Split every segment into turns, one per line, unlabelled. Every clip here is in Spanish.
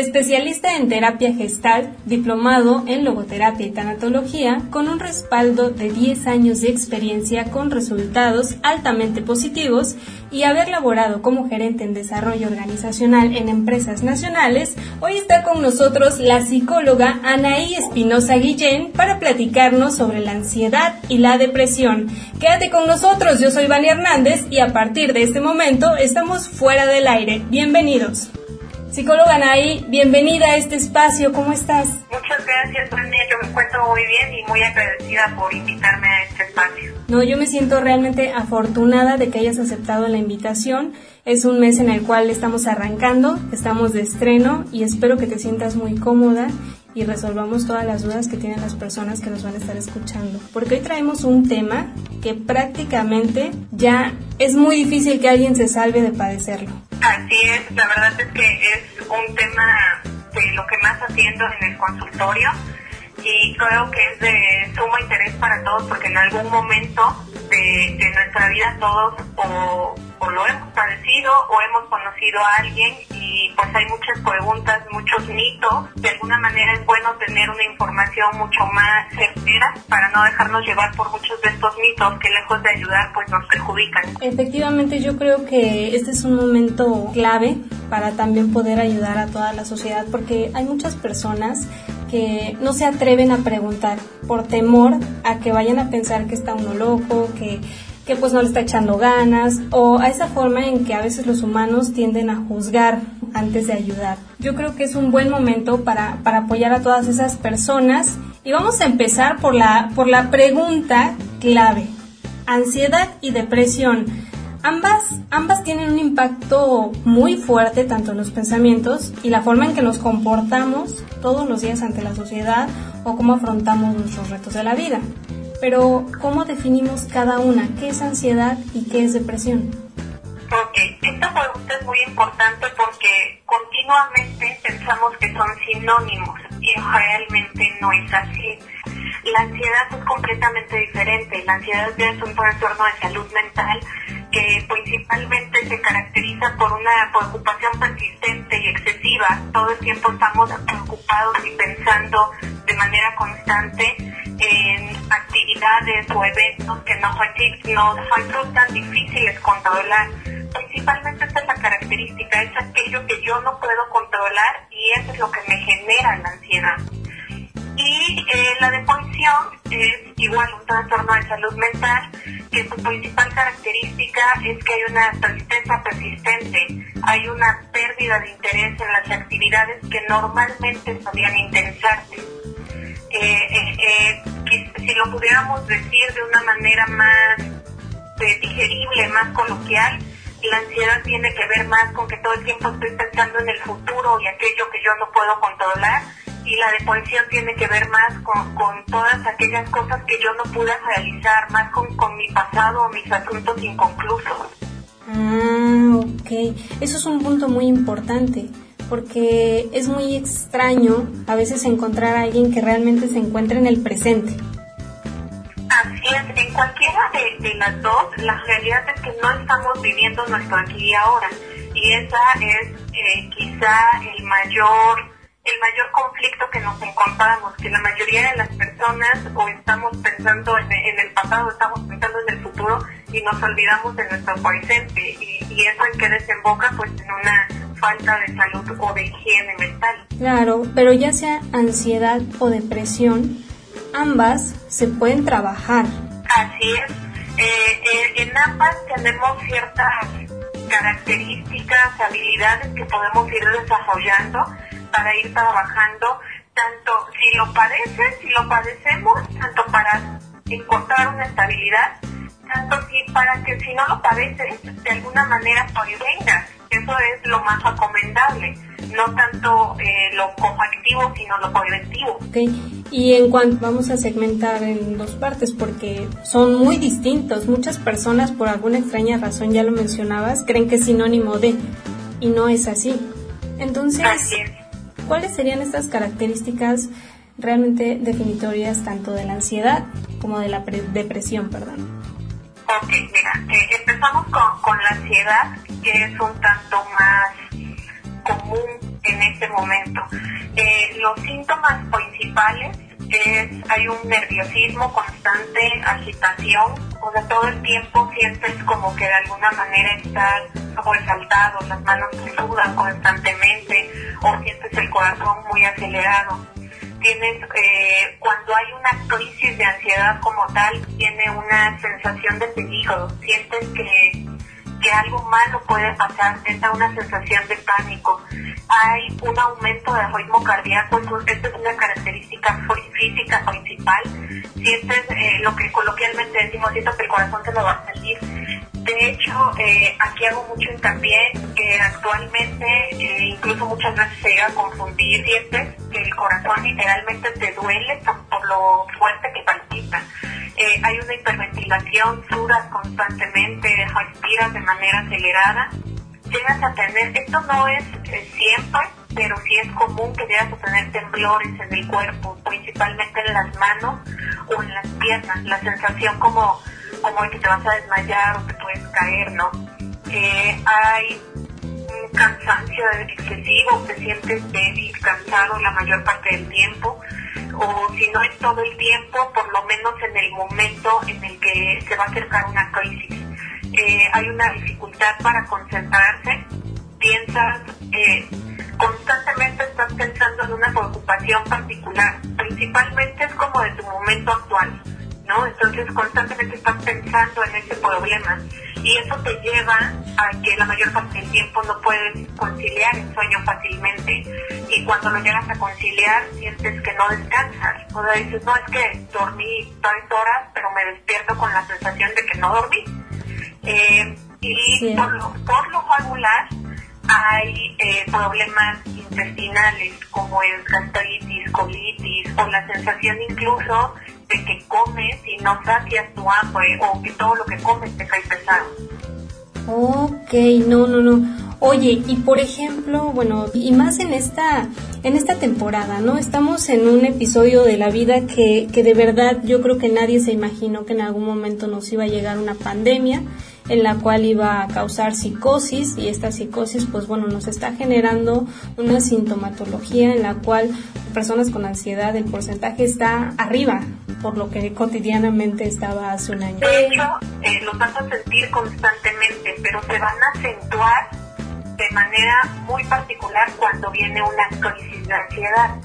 Especialista en terapia gestal, diplomado en logoterapia y tanatología, con un respaldo de 10 años de experiencia con resultados altamente positivos y haber laborado como gerente en desarrollo organizacional en empresas nacionales, hoy está con nosotros la psicóloga Anaí Espinosa Guillén para platicarnos sobre la ansiedad y la depresión. Quédate con nosotros, yo soy Vania Hernández y a partir de este momento estamos fuera del aire. Bienvenidos. Psicóloga Anaí, bienvenida a este espacio, ¿cómo estás?
Muchas gracias, Vania, yo me encuentro muy bien y muy agradecida por invitarme a este espacio.
No, yo me siento realmente afortunada de que hayas aceptado la invitación. Es un mes en el cual estamos arrancando, estamos de estreno y espero que te sientas muy cómoda y resolvamos todas las dudas que tienen las personas que nos van a estar escuchando. Porque hoy traemos un tema que prácticamente ya es muy difícil que alguien se salve de padecerlo.
Así es, la verdad es que es un tema de lo que más haciendo en el consultorio y creo que es de sumo interés para todos porque en algún momento de, de nuestra vida todos o o lo hemos padecido o hemos conocido a alguien y pues hay muchas preguntas, muchos mitos. De alguna manera es bueno tener una información mucho más certera para no dejarnos llevar por muchos de estos mitos que lejos de ayudar pues nos perjudican.
Efectivamente yo creo que este es un momento clave para también poder ayudar a toda la sociedad porque hay muchas personas que no se atreven a preguntar por temor a que vayan a pensar que está uno loco, que que pues no le está echando ganas o a esa forma en que a veces los humanos tienden a juzgar antes de ayudar. Yo creo que es un buen momento para, para apoyar a todas esas personas y vamos a empezar por la, por la pregunta clave. Ansiedad y depresión. Ambas, ambas tienen un impacto muy fuerte tanto en los pensamientos y la forma en que nos comportamos todos los días ante la sociedad o cómo afrontamos nuestros retos de la vida. Pero, ¿cómo definimos cada una? ¿Qué es ansiedad y qué es depresión?
Ok, esta pregunta es muy importante porque continuamente pensamos que son sinónimos y realmente no es así. La ansiedad es completamente diferente. La ansiedad es un trastorno de salud mental que principalmente se caracteriza por una preocupación persistente y excesiva. Todo el tiempo estamos preocupados y pensando de manera constante en actividades o eventos que nos, nos tan difíciles controlar. Principalmente esta es la característica, es aquello que yo no puedo controlar y eso es lo que me genera la ansiedad. Y eh, la depresión es igual un trastorno de salud mental que su principal característica es que hay una tristeza persistente, hay una pérdida de interés en las actividades que normalmente solían interesarte. Eh, eh, que si lo pudiéramos decir de una manera más digerible, más coloquial, la ansiedad tiene que ver más con que todo el tiempo estoy pensando en el futuro y aquello que yo no puedo controlar y la depresión tiene que ver más con, con, todas aquellas cosas que yo no pude realizar, más con, con mi pasado o mis asuntos inconclusos.
Ah, ok. Eso es un punto muy importante porque es muy extraño a veces encontrar a alguien que realmente se encuentre en el presente.
Así es, en cualquiera de, de las dos, la realidad es que no estamos viviendo nuestro aquí y ahora. Y esa es eh, quizá el mayor el mayor conflicto que nos encontramos, que la mayoría de las personas o estamos pensando en, el pasado, estamos pensando en el futuro y nos olvidamos de nuestro presente y, y eso en que desemboca pues en una falta de salud o de higiene mental.
Claro, pero ya sea ansiedad o depresión, ambas se pueden trabajar.
Así es. Eh, eh, en ambas tenemos ciertas características, habilidades que podemos ir desarrollando para ir trabajando, tanto si lo padeces, si lo padecemos, tanto para encontrar una estabilidad, tanto si para que si no lo padeces, de alguna manera vengas. Eso es lo más recomendable, no tanto eh, lo coactivo, sino lo preventivo.
Okay. Y en cuanto vamos a segmentar en dos partes, porque son muy distintos. Muchas personas, por alguna extraña razón, ya lo mencionabas, creen que es sinónimo de, y no es así. Entonces, ¿cuáles serían estas características realmente definitorias tanto de la ansiedad como de la depresión, perdón?
Ok, mira, eh, empezamos con, la ansiedad, que es un tanto más común en este momento. Eh, los síntomas principales es, hay un nerviosismo constante, agitación, o sea, todo el tiempo sientes como que de alguna manera estás sobresaltado, las manos te sudan constantemente, o sientes el corazón muy acelerado. Tienes, eh, cuando hay una crisis de ansiedad como tal, tiene una sensación de peligro, sientes que, que algo malo puede pasar, da una sensación de pánico. Hay un aumento del ritmo cardíaco, esta es una característica física principal. Sientes eh, lo que coloquialmente decimos, siento que el corazón se lo va a salir de hecho, eh, aquí hago mucho hincapié que actualmente, eh, incluso muchas veces se llega a confundir, sientes que el corazón literalmente te duele por, lo fuerte que palpita. Eh, hay una hiperventilación, sudas constantemente, respiras de manera acelerada. Llegas a tener, esto no es siempre, pero sí es común que llegas a tener temblores en el cuerpo, principalmente en las manos o en las piernas. La sensación como como que te vas a desmayar o te puedes caer, ¿no? Eh, hay un cansancio excesivo, te sientes débil, cansado la mayor parte del tiempo, o si no es todo el tiempo, por lo menos en el momento en el que se va a acercar una crisis. Eh, hay una dificultad para concentrarse, piensas, eh, constantemente estás pensando en una preocupación particular, principalmente es como de tu momento actual entonces constantemente estás pensando en ese problema. Y eso te lleva a que la mayor parte del tiempo no puedes conciliar el sueño fácilmente. Y cuando lo llegas a conciliar sientes que no descansas, o sea, dices, no, es que dormí tres horas, pero me despierto con la sensación de que no dormí. Eh, y por, lo, por lo regular hay eh, problemas intestinales como el gastritis, colitis o la sensación incluso de que comes y no sacias tu hambre o que todo lo que comes te cae pesado.
Ok, no, no, no. Oye, y por ejemplo, bueno, y más en esta, en esta temporada, ¿no? Estamos en un episodio de la vida que, que de verdad yo creo que nadie se imaginó que en algún momento nos iba a llegar una pandemia en la cual iba a causar psicosis y esta psicosis pues bueno nos está generando una sintomatología en la cual personas con ansiedad el porcentaje está arriba por lo que cotidianamente estaba hace un año.
De hecho, eh, los vas a sentir constantemente, pero se van a acentuar de manera muy particular cuando viene una crisis de ansiedad.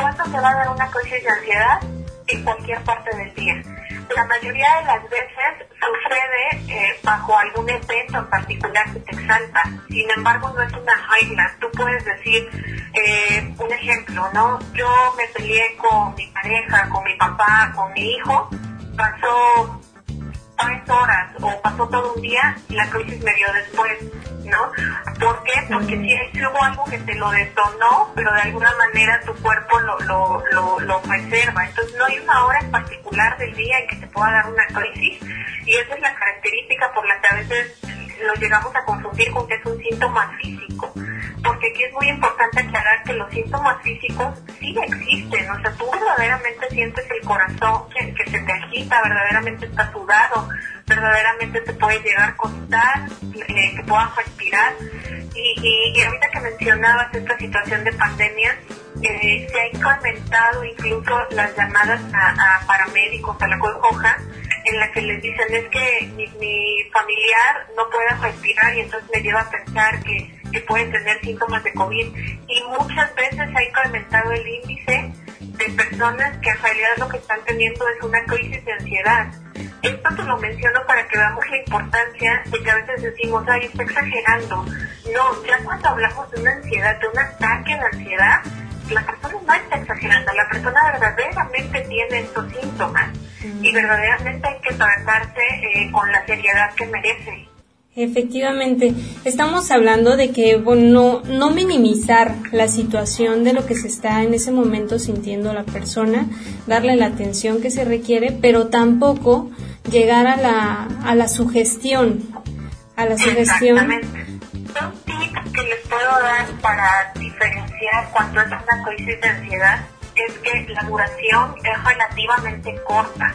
¿Cuándo se va a dar una crisis de ansiedad? En cualquier parte del día. La mayoría de las veces sucede eh, bajo algún evento en particular que te exalta. Sin embargo, no es una regla. Tú puedes decir, eh, un ejemplo, ¿no? Yo me peleé con mi pareja, con mi papá, con mi hijo, pasó tres horas o pasó todo un día y la crisis me dio después, ¿no? ¿Por qué? Porque si hubo algo que te lo detonó, pero de alguna manera tu cuerpo lo, lo, lo, lo reserva. Entonces no hay una hora en particular del día en que te pueda dar una crisis y esa es la característica por la que a veces lo llegamos a confundir con que es un síntoma físico. Porque aquí es muy importante aclarar que los síntomas físicos sí existen. O sea, tú verdaderamente sientes el corazón que, se te agita, verdaderamente está sudado, verdaderamente te puede llegar a costar, eh, que puedas respirar. Y, y, ahorita que mencionabas esta situación de pandemia, eh, se ha incrementado incluso las llamadas a, paramédicos, a la Cruz Roja, en la que les dicen es que mi, familiar no puede respirar y entonces me lleva a pensar que, que puede tener síntomas de COVID. Y muchas veces ha incrementado el índice de personas que en realidad lo que están teniendo es una crisis de ansiedad. Esto te lo menciono para que veamos la importancia de que a veces decimos, ay, está exagerando. No, ya cuando hablamos de una ansiedad, de un ataque de ansiedad, la persona no está exagerando, la persona verdaderamente tiene estos síntomas y verdaderamente hay que tratarse eh, con la seriedad que merece.
Efectivamente, estamos hablando de que bueno, no, minimizar la situación de lo que se está en ese momento sintiendo la persona, darle la atención que se requiere, pero tampoco llegar a la, a la sugestión, a la sugestión.
Son tips que les puedo dar para diferenciar cuando es una crisis de ansiedad es que la duración es relativamente corta.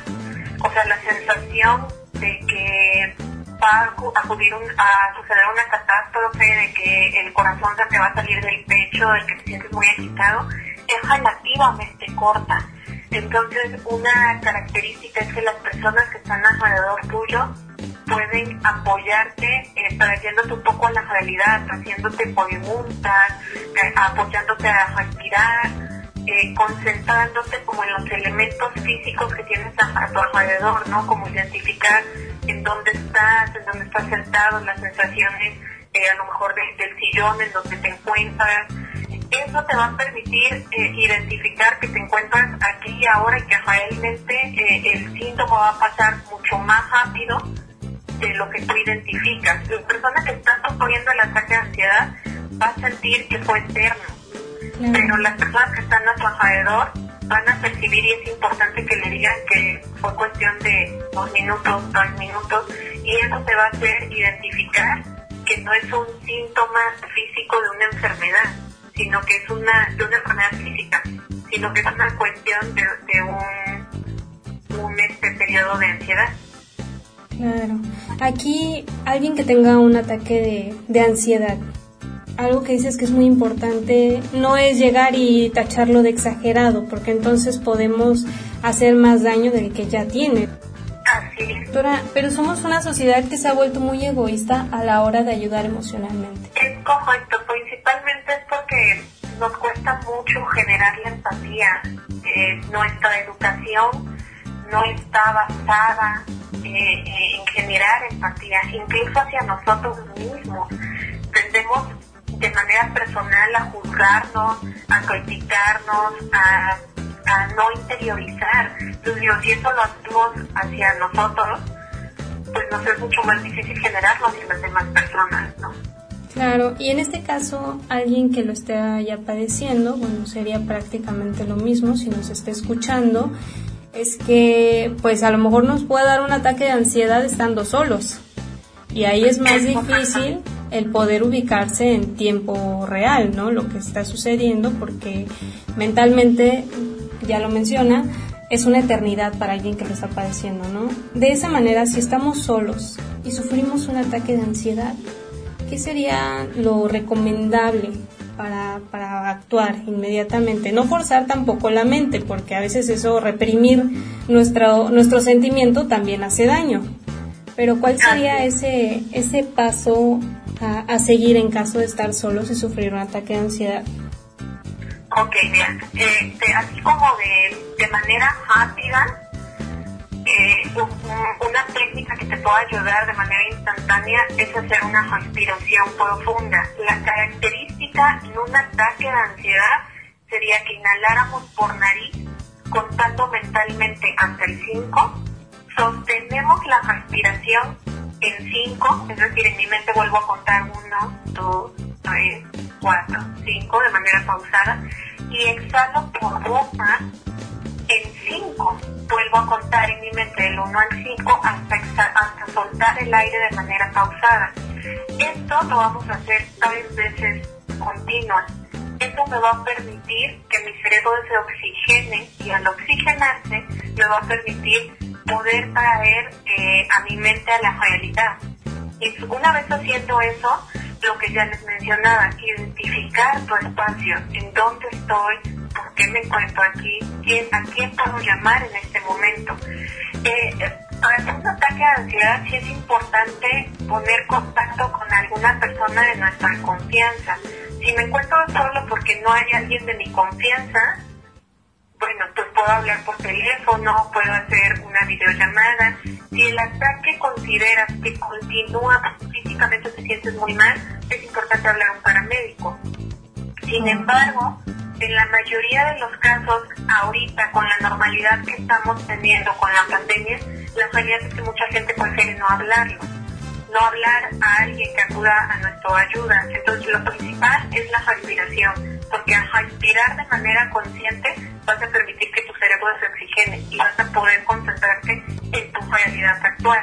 O sea, la sensación de que va a acudir a suceder una catástrofe, de que el corazón se te va a salir del pecho, de que te sientes muy agitado, es relativamente corta. Entonces, una característica es que las personas que están alrededor tuyo pueden apoyarte, eh, trayéndote un poco a la realidad, haciéndote preguntas, eh, apoyándote a respirar, eh, concentrándote como en los elementos físicos que tienes a, tu alrededor, ¿no? Como identificar en dónde estás, en dónde estás sentado, las sensaciones a lo mejor del sillón en donde te encuentras, eso te va a permitir eh, identificar que te encuentras aquí y ahora y que realmente eh, el síntoma va a pasar mucho más rápido de lo que tú identificas. La persona que está sufriendo el ataque de ansiedad va a sentir que fue eterno, pero las personas que están a su alrededor van a percibir y es importante que le digan que fue cuestión de dos minutos, dos minutos, y eso te va a hacer identificar que no es un síntoma físico de una enfermedad, sino que es una, de una enfermedad física, sino que es una cuestión de, un, un este periodo de ansiedad.
Claro. Aquí alguien que tenga un ataque de, de ansiedad, algo que dices que es muy importante no es llegar y tacharlo de exagerado, porque entonces podemos hacer más daño del que ya tiene.
Así es.
Doctora, pero somos una sociedad que se ha vuelto muy egoísta a la hora de ayudar emocionalmente.
Es correcto, principalmente es porque nos cuesta mucho generar la empatía. Eh, nuestra educación no está basada eh, en generar empatía, incluso hacia nosotros mismos. Tendemos de manera personal a juzgarnos, a criticarnos, a, a no interiorizar. Entonces, si eso lo hacemos hacia nosotros, pues nos es mucho más difícil generarlo hacia las demás personas, ¿no?
Claro, y en este caso, alguien que lo esté ya padeciendo, bueno, sería prácticamente lo mismo si nos está escuchando, es que pues a lo mejor nos puede dar un ataque de ansiedad estando solos. Y ahí es más difícil el poder ubicarse en tiempo real, ¿no? Lo que está sucediendo, porque mentalmente, ya lo menciona, es una eternidad para alguien que lo está padeciendo, ¿no? De esa manera, si estamos solos y sufrimos un ataque de ansiedad, ¿qué sería lo recomendable para, para, actuar inmediatamente? No forzar tampoco la mente, porque a veces eso, reprimir nuestro, nuestro sentimiento también hace daño. Pero ¿cuál sería ese, ese paso a, a seguir en caso de estar solos y sufrir un ataque de ansiedad?
Ok, bien. Este, así como de, de manera rápida, eh, una técnica que te puede ayudar de manera instantánea es hacer una respiración profunda. La característica en un ataque de ansiedad sería que inhaláramos por nariz, contando mentalmente hasta el 5, sostenemos la respiración en 5, es decir, en mi mente vuelvo a contar 1, 2, 3, 4, 5 de manera pausada y exhalo por boca en 5. Vuelvo a contar en mi mente del 1 al 5 hasta, hasta soltar el aire de manera pausada. Esto lo vamos a hacer tres veces continuas. Esto me va a permitir que mi cerebro se oxigene y al oxigenarse me va a permitir poder traer eh, a mi mente a la realidad. Y una vez haciendo eso, lo que ya les mencionaba, identificar tu espacio, en dónde estoy, por qué me encuentro aquí, quién, a quién puedo llamar en este momento. Eh, para un ataque de ansiedad sí es importante poner contacto con alguna persona de nuestra confianza. Si me encuentro solo porque no hay alguien de mi confianza, bueno, pues puedo hablar por teléfono, puedo hacer una videollamada. Si el ataque consideras que continúa físicamente te sientes muy mal, es importante hablar a un paramédico. Sin embargo, en la mayoría de los casos, ahorita con la normalidad que estamos teniendo con la pandemia, la realidad es que mucha gente prefiere no hablarlo, no hablar a alguien que acuda a nuestra ayuda. Entonces, lo principal es la respiración, porque al respirar de manera consciente vas a permitir que tu cerebro se oxigene y vas a poder concentrarte en tu realidad actual.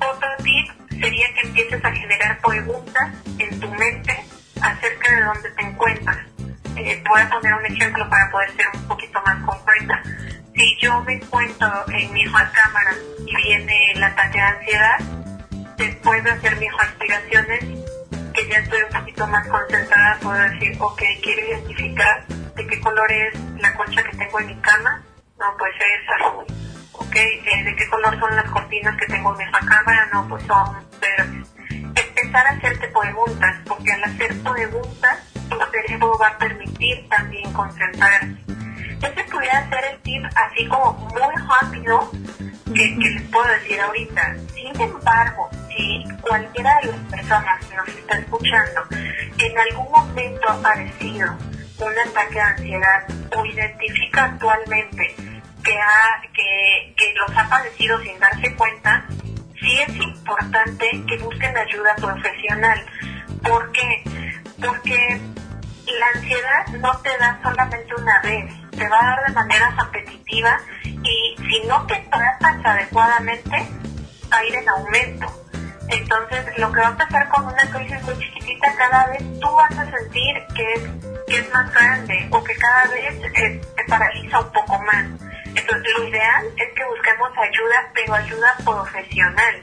Otro tip sería que empieces a generar preguntas en tu mente acerca de dónde te encuentras. eh, voy a poner un ejemplo para poder ser un poquito más concreta. Si yo me encuentro en mi cámara y viene el ataque de ansiedad, después de hacer mis respiraciones, que ya estoy un poquito más concentrada, puedo decir, ok, quiero identificar de qué color es la colcha que tengo en mi cama. No, pues es azul. Ok, eh, ¿de qué color son las cortinas que tengo en mi cámara? No, pues son verdes. Empezar a hacerte preguntas, porque al hacer preguntas, tu cerebro va a permitir también concentrarse. Ese pudiera ser el tip así como muy rápido que, que les puedo decir ahorita. Sin embargo, si cualquiera de las personas que nos está escuchando en algún momento ha padecido un ataque de ansiedad o identifica actualmente que, ha, que, que los ha padecido sin darse cuenta, sí es importante que busquen ayuda profesional. ¿Por qué? Porque la ansiedad no te da solamente una vez, te va a dar de manera repetitiva y si no te tratas adecuadamente, va a ir en aumento. Entonces, lo que va a pasar con una crisis muy chiquitita, cada vez tú vas a sentir que es, es más grande o que cada vez eh, te paraliza un poco más. Entonces, lo ideal es que busquemos ayuda, pero ayuda profesional.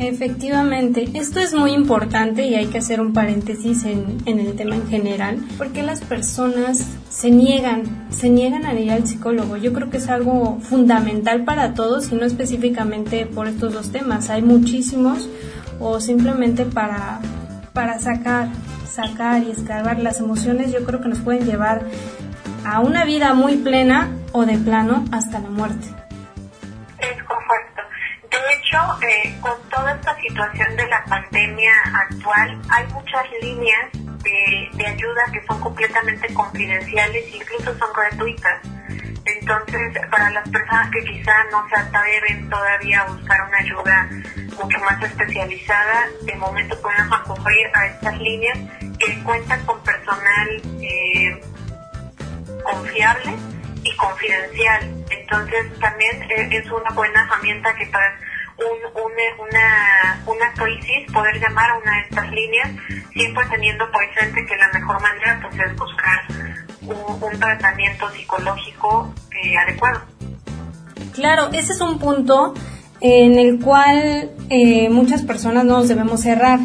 Efectivamente, esto es muy importante y hay que hacer un paréntesis en, en, el tema en general, porque las personas se niegan, se niegan a ir al psicólogo. Yo creo que es algo fundamental para todos y no específicamente por estos dos temas. Hay muchísimos o simplemente para, para sacar, sacar y escarbar las emociones, yo creo que nos pueden llevar a una vida muy plena o de plano hasta la muerte.
Es correcto. De hecho, eh, con toda esta situación de la pandemia actual, hay muchas líneas de, ayuda que son completamente confidenciales incluso son gratuitas entonces, para las personas que quizá no se atreven todavía a buscar una ayuda mucho más especializada, de momento pueden recurrir a estas líneas que cuentan con personal eh, confiable y confidencial. Entonces, también eh, es una buena herramienta que para un, una, una crisis poder llamar a una de estas líneas, siempre teniendo presente que la mejor manera pues, es buscar un, tratamiento psicológico eh, adecuado.
Claro, ese es un punto en el cual eh, muchas personas no nos debemos cerrar.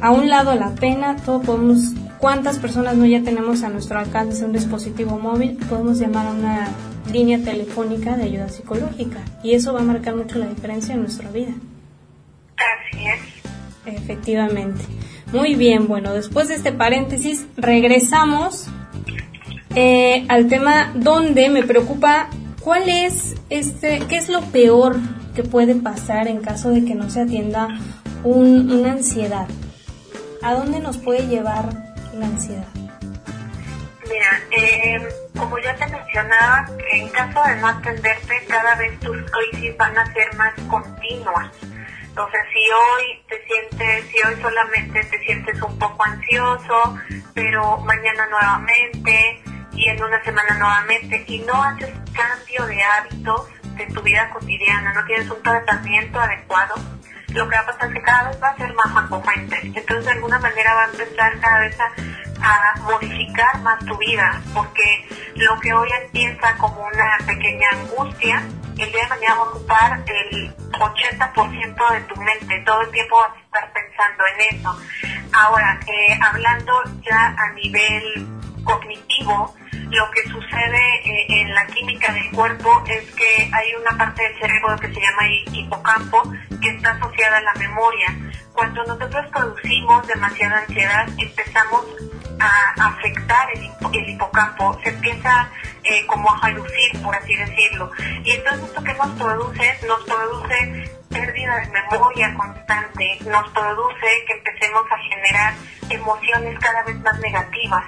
A un lado la pena, todo podemos, cuántas personas no ya tenemos a nuestro alcance un dispositivo móvil, podemos llamar a una línea telefónica de ayuda psicológica y eso va a marcar mucho la diferencia en nuestra vida.
Así es.
Efectivamente. Muy bien, bueno, después de este paréntesis regresamos eh, al tema donde me preocupa cuál es este, qué es lo peor que puede pasar en caso de que no se atienda una ansiedad. ¿A dónde nos puede llevar la ansiedad?
Mira, eh, como ya te mencionaba, en caso de no atenderte, cada vez tus crisis van a ser más continuas. Entonces, si hoy te sientes, si hoy solamente te sientes un poco ansioso, pero mañana nuevamente, y en una semana nuevamente y no haces cambio de hábitos de tu vida cotidiana, no tienes un tratamiento adecuado, lo que va a pasar es que cada vez va a ser más recurrente. Entonces de alguna manera va a empezar cada vez a, modificar más tu vida, porque lo que hoy empieza como una pequeña angustia, el día de mañana va a ocupar el 80% de tu mente, todo el tiempo vas a estar pensando en eso. Ahora, eh, hablando ya a nivel cognitivo, lo que sucede eh, en la química del cuerpo es que hay una parte del cerebro que se llama hipocampo que está asociada a la memoria. Cuando nosotros producimos demasiada ansiedad, empezamos a afectar el, hipocampo, se empieza eh, como a reducir, por así decirlo. Y entonces esto que nos produce, nos produce pérdida de memoria constante, nos produce que empecemos a generar emociones cada vez más negativas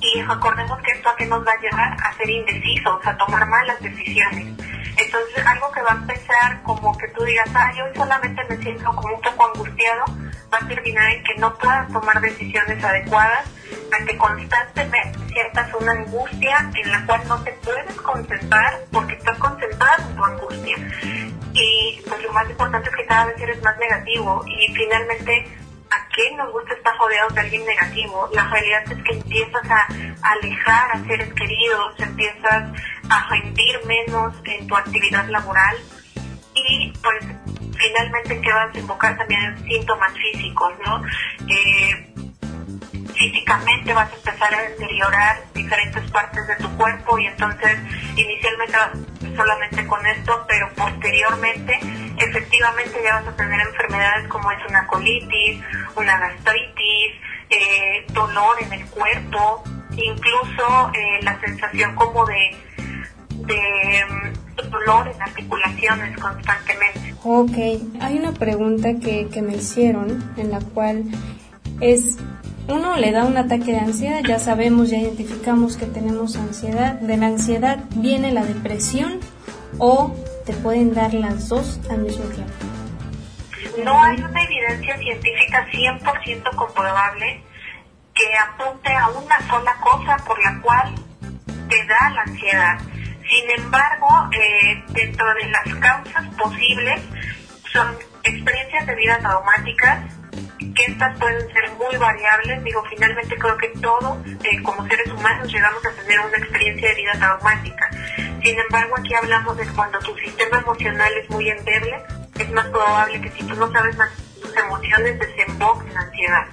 y recordemos que esto a qué nos va a llevar a ser indecisos, a tomar malas decisiones. Entonces, algo que va a empezar como que tú digas, ah, yo solamente me siento como un poco angustiado, va a terminar en que no puedas tomar decisiones adecuadas, a que constantemente sientas una angustia en la cual no te puedes concentrar porque estás concentrado en tu angustia. Y pues lo más importante es que cada vez eres más negativo y finalmente qué nos gusta estar rodeados de alguien negativo? La realidad es que empiezas a alejar a seres queridos, empiezas a rendir menos en tu actividad laboral y pues finalmente que vas a desembocar también síntomas físicos, ¿no? Eh, físicamente vas a empezar a deteriorar diferentes partes de tu cuerpo y entonces inicialmente solamente con esto, pero posteriormente efectivamente ya vas a tener enfermedades como es una colitis, una gastritis, eh, dolor en el cuerpo, incluso eh, la sensación como de, mm, dolor en articulaciones constantemente.
Ok, hay una pregunta que, que me hicieron en la cual es uno le da un ataque de ansiedad, ya sabemos, ya identificamos que tenemos ansiedad. De la ansiedad viene la depresión o te pueden dar las dos al mismo tiempo.
No hay una evidencia científica 100% comprobable que apunte a una sola cosa por la cual te da la ansiedad. Sin embargo, eh, dentro de las causas posibles son experiencias de vida traumáticas, estas pueden ser muy variables. Digo, finalmente creo que todos, eh, como seres humanos, llegamos a tener una experiencia de vida traumática. Sin embargo, aquí hablamos de cuando tu sistema emocional es muy endeble, es más probable que si tú no sabes más tus emociones desemboquen en ansiedad.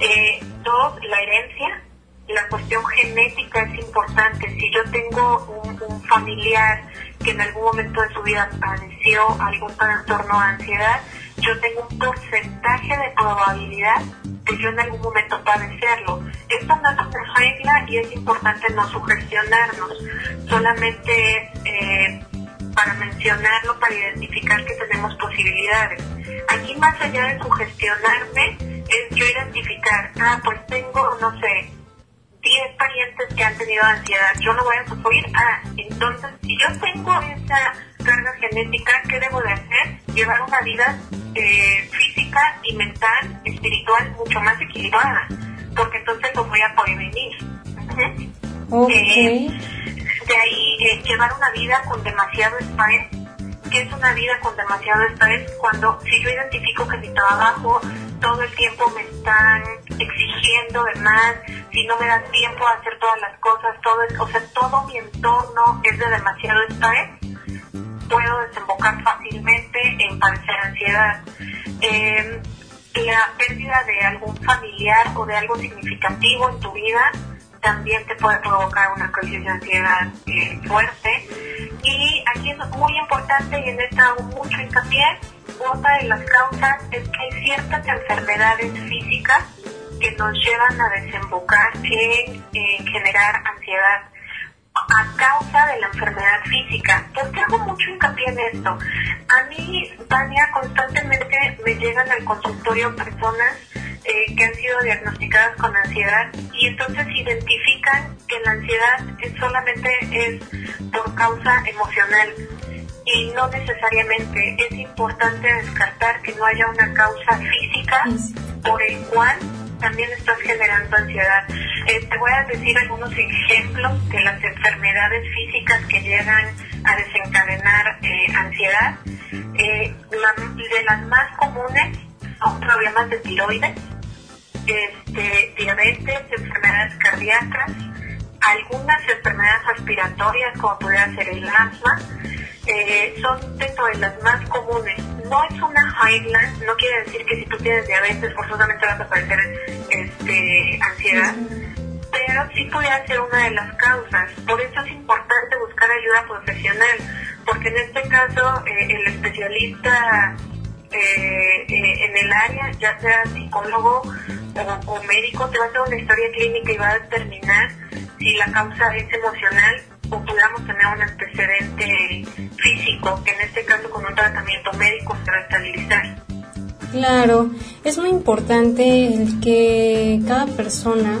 Eh, dos, la herencia. La cuestión genética es importante. Si yo tengo un, un familiar que en algún momento de su vida padeció algún trastorno de ansiedad, yo tengo un porcentaje de probabilidad de yo en algún momento padecerlo. Esto no es una regla y es importante no sugestionarnos, solamente eh, para mencionarlo, para identificar que tenemos posibilidades. Aquí más allá de sugestionarme, es yo identificar, ah, pues tengo, no sé, 10 parientes que han tenido ansiedad, yo no voy a sufrir, ah, entonces si yo tengo esa carga genética, ¿qué debo de hacer? Llevar una vida eh, física y mental, espiritual mucho más equilibrada, porque entonces lo voy a prevenir.
Okay.
Eh, de ahí eh, llevar una vida con demasiado estrés. ¿Qué es una vida con demasiado estrés? Cuando si yo identifico que mi trabajo todo el tiempo me están exigiendo de más, si no me da tiempo a hacer todas las cosas, todo el, o sea, todo mi entorno es de demasiado estrés, padecer ansiedad. Eh, la pérdida de algún familiar o de algo significativo en tu vida también te puede provocar una crisis de ansiedad eh, fuerte. Y aquí es muy importante y en esto hago mucho hincapié, otra de las causas es que hay ciertas enfermedades físicas que nos llevan a desembocar en, en generar ansiedad a causa de la enfermedad física. ¿Por qué hago mucho hincapié en esto? A mí, Tania, constantemente me llegan al consultorio personas eh, que han sido diagnosticadas con ansiedad y entonces identifican que la ansiedad es solamente es por causa emocional y no necesariamente es importante descartar que no haya una causa física por el cual también estás generando ansiedad. Eh, te voy a decir algunos ejemplos de las enfermedades físicas que llegan a desencadenar eh, ansiedad. Eh, de las más comunes son problemas de tiroides, este, diabetes, enfermedades cardíacas, algunas enfermedades respiratorias como pudiera ser el asma, eh, son dentro de las más comunes. No es una highland, no quiere decir que si tú tienes diabetes forzosamente vas a padecer este, ansiedad, pero sí pudiera ser una de las causas. Por eso es importante buscar ayuda profesional, porque en este caso eh, el especialista eh, eh, en el área, ya sea psicólogo o, médico, te va a hacer una historia clínica y va a determinar si la causa es emocional o pudiéramos tener un antecedente físico, que en este caso con un tratamiento médico se va a estabilizar.
Claro, es muy importante el que cada persona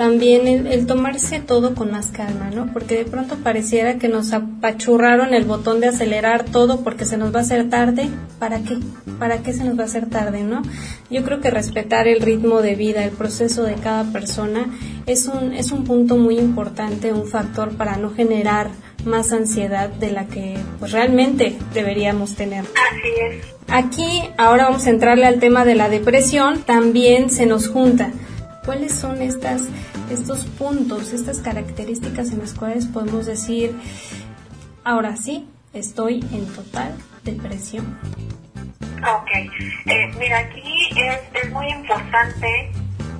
también el, tomarse todo con más calma, ¿no? Porque de pronto pareciera que nos apachurraron el botón de acelerar todo porque se nos va a hacer tarde. ¿Para qué? ¿Para qué se nos va a hacer tarde, no? Yo creo que respetar el ritmo de vida, el proceso de cada persona es un, es un punto muy importante, un factor para no generar más ansiedad de la que pues, realmente deberíamos tener.
Así es.
Aquí ahora vamos a entrarle al tema de la depresión, también se nos junta. ¿Cuáles son estas, estos puntos, estas características en las cuales podemos decir, ahora sí, estoy en total depresión?
Ok, eh, mira, aquí es, es muy importante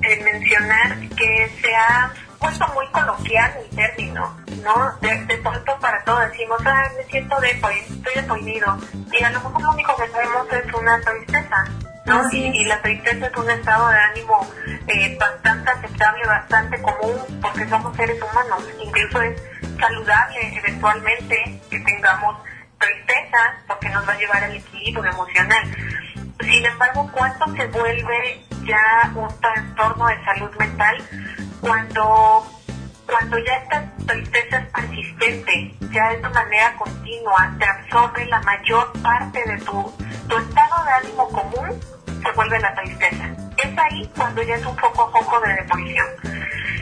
eh, mencionar que se ha puesto muy coloquial el término, ¿no? De, de pronto para todo decimos, ah, me siento deprimido, estoy deprimido. Y a lo mejor lo único que tenemos es una tristeza, ¿no? Y, la tristeza es un estado de ánimo eh, bastante aceptable, bastante común, porque somos seres humanos. Incluso es saludable eventualmente que tengamos tristeza, porque nos va a llevar al equilibrio emocional. Sin embargo, ¿cuánto se vuelve ya un trastorno de salud mental cuando, cuando ya esta tristeza es persistente, ya de manera continua, te absorbe la mayor parte de tu, estado de ánimo común, se vuelve la tristeza. Es ahí cuando ya es un poco a poco de depresión.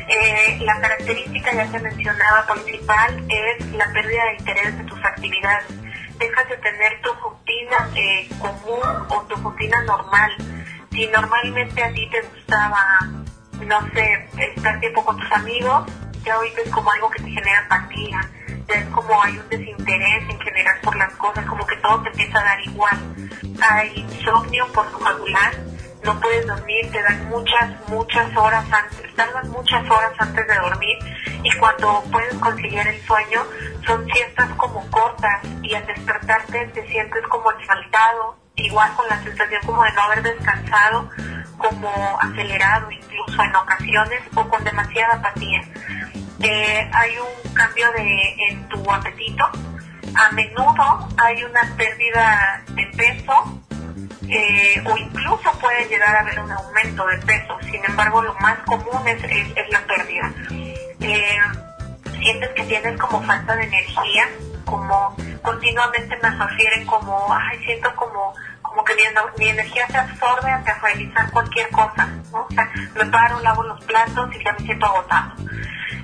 Eh, la característica ya se mencionaba principal es la pérdida de interés de tus actividades. Dejas de tener tu rutina eh, común o tu rutina normal. Si normalmente a ti te gustaba no sé, estar tiempo con tus amigos, ya ahorita es como algo que te genera apatía, ya es como hay un desinterés en general por las cosas, como que todo te empieza a dar igual. Hay insomnio por su regular, no puedes dormir, te dan muchas, muchas horas antes, tardas muchas horas antes de dormir y cuando puedes conseguir el sueño son siestas como cortas y al despertarte te sientes como exaltado, igual con la sensación como de no haber descansado, como acelerado incluso en ocasiones o con demasiada apatía. Eh, hay un cambio de, en tu apetito, a menudo hay una pérdida de peso eh, o incluso puede llegar a haber un aumento de peso, sin embargo lo más común es, es, la pérdida. Eh, sientes que tienes como falta de energía, como continuamente me refieren como, ay, siento como como que mi, energía se absorbe hacia realizar cualquier cosa, ¿no? O sea, me paro, lavo los platos y ya me siento agotado.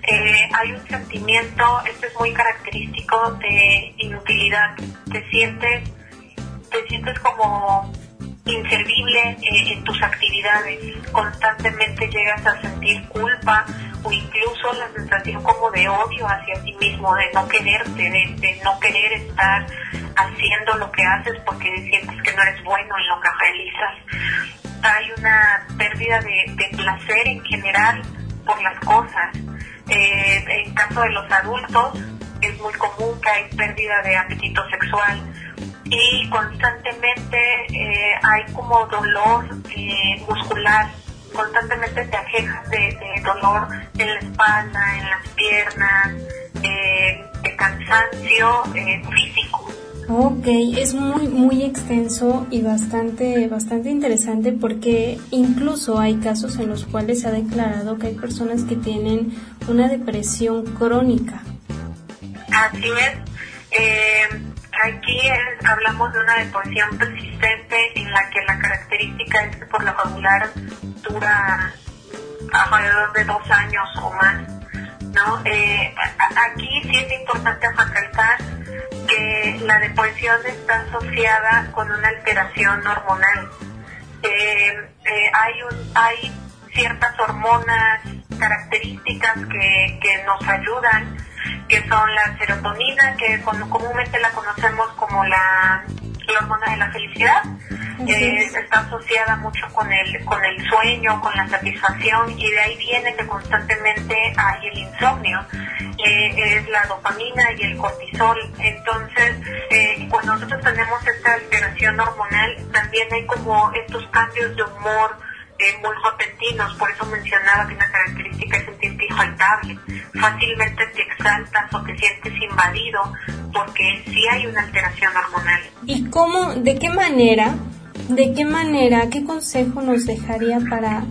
Eh, hay un sentimiento, esto es muy característico de inutilidad, te sientes, te sientes como inservible eh, en tus actividades, constantemente llegas a sentir culpa o incluso la sensación como de odio hacia ti mismo, de no quererte, de, no querer estar haciendo lo que haces porque sientes que no eres bueno en lo que realizas. Hay una pérdida de, placer en general por las cosas. Eh, en caso de los adultos es muy común que hay pérdida de apetito sexual y constantemente eh, hay como dolor eh, muscular, constantemente te aquejas de, dolor en la espalda, en las piernas, eh, de cansancio físico.
Ok, es muy muy extenso y bastante bastante interesante porque incluso hay casos en los cuales se ha declarado que hay personas que tienen una depresión crónica.
Así es. Aquí hablamos de una depresión persistente en la que la característica es que por lo regular dura alrededor de dos años o más. ¿no? Eh, aquí sí es importante recalcar que la depresión está asociada con una alteración hormonal. Eh, eh, hay, un, hay ciertas hormonas características que, que nos ayudan que son la serotonina, que comúnmente la conocemos como la, hormona de la felicidad. Eh, está asociada mucho con el, con el sueño, con la satisfacción y de ahí viene que constantemente hay el insomnio. Eh, es la dopamina y el cortisol. Entonces, eh, cuando nosotros tenemos esta alteración hormonal, también hay como estos cambios de humor, muy repentinos, por eso mencionaba que una característica es sentirte infaltable. Fácilmente te exaltas o te sientes invadido porque sí hay una alteración hormonal.
¿Y cómo, de qué manera, de qué manera, qué consejo nos dejaría para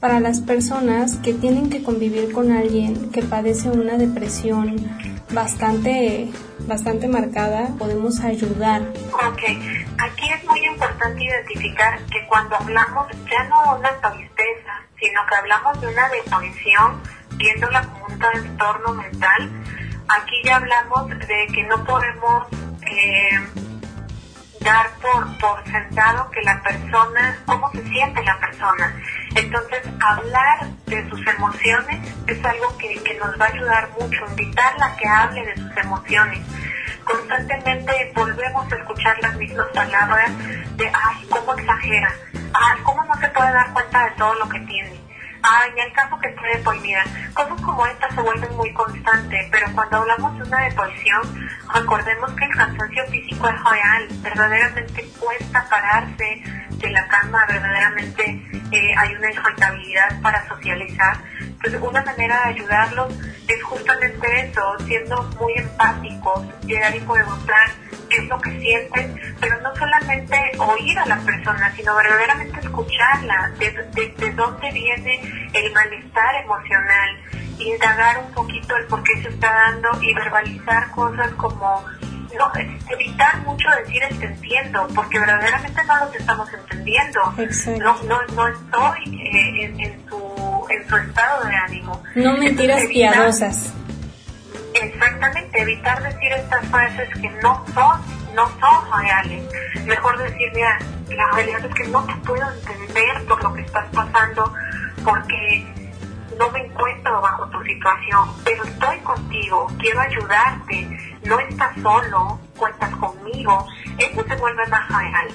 para las personas que tienen que convivir con alguien que padece una depresión bastante bastante marcada, podemos ayudar.
Ok, aquí es muy importante identificar que cuando hablamos ya no de una tristeza, sino que hablamos de una depresión, viéndola como un trastorno mental, aquí ya hablamos de que no podemos eh, dar por, por sentado que la persona, cómo se siente la persona. Entonces, hablar de sus emociones es algo que, que nos va a ayudar mucho, invitarla a que hable de sus emociones. Constantemente volvemos a escuchar las mismas palabras de, ay, cómo exagera, ay, cómo no se puede dar cuenta de todo lo que tiene Ah, en el caso que esté deponida, cosas como estas se vuelven muy constantes, pero cuando hablamos de una deposición, recordemos que el cansancio físico es real, verdaderamente cuesta pararse de la cama, verdaderamente eh, hay una irritabilidad para socializar. Entonces, una manera de ayudarlos es justamente eso, siendo muy empáticos, llegar y preguntar qué es lo que sienten, pero no solamente oír a la persona, sino verdaderamente escucharla, de, de, dónde viene el malestar emocional, indagar un poquito el por qué se está dando y verbalizar cosas como no, evitar mucho decir te entiendo, porque verdaderamente no los estamos entendiendo. No, no, no estoy eh, en, en, su, en su estado de ánimo.
No mentiras piadosas.
Exactamente, evitar decir estas frases que no son, no son reales. Mejor decir, mira, la realidad es que no te puedo entender por lo que estás pasando, porque no me encuentro bajo tu situación, pero estoy contigo, quiero ayudarte, no estás solo, cuentas conmigo, eso se vuelve más real.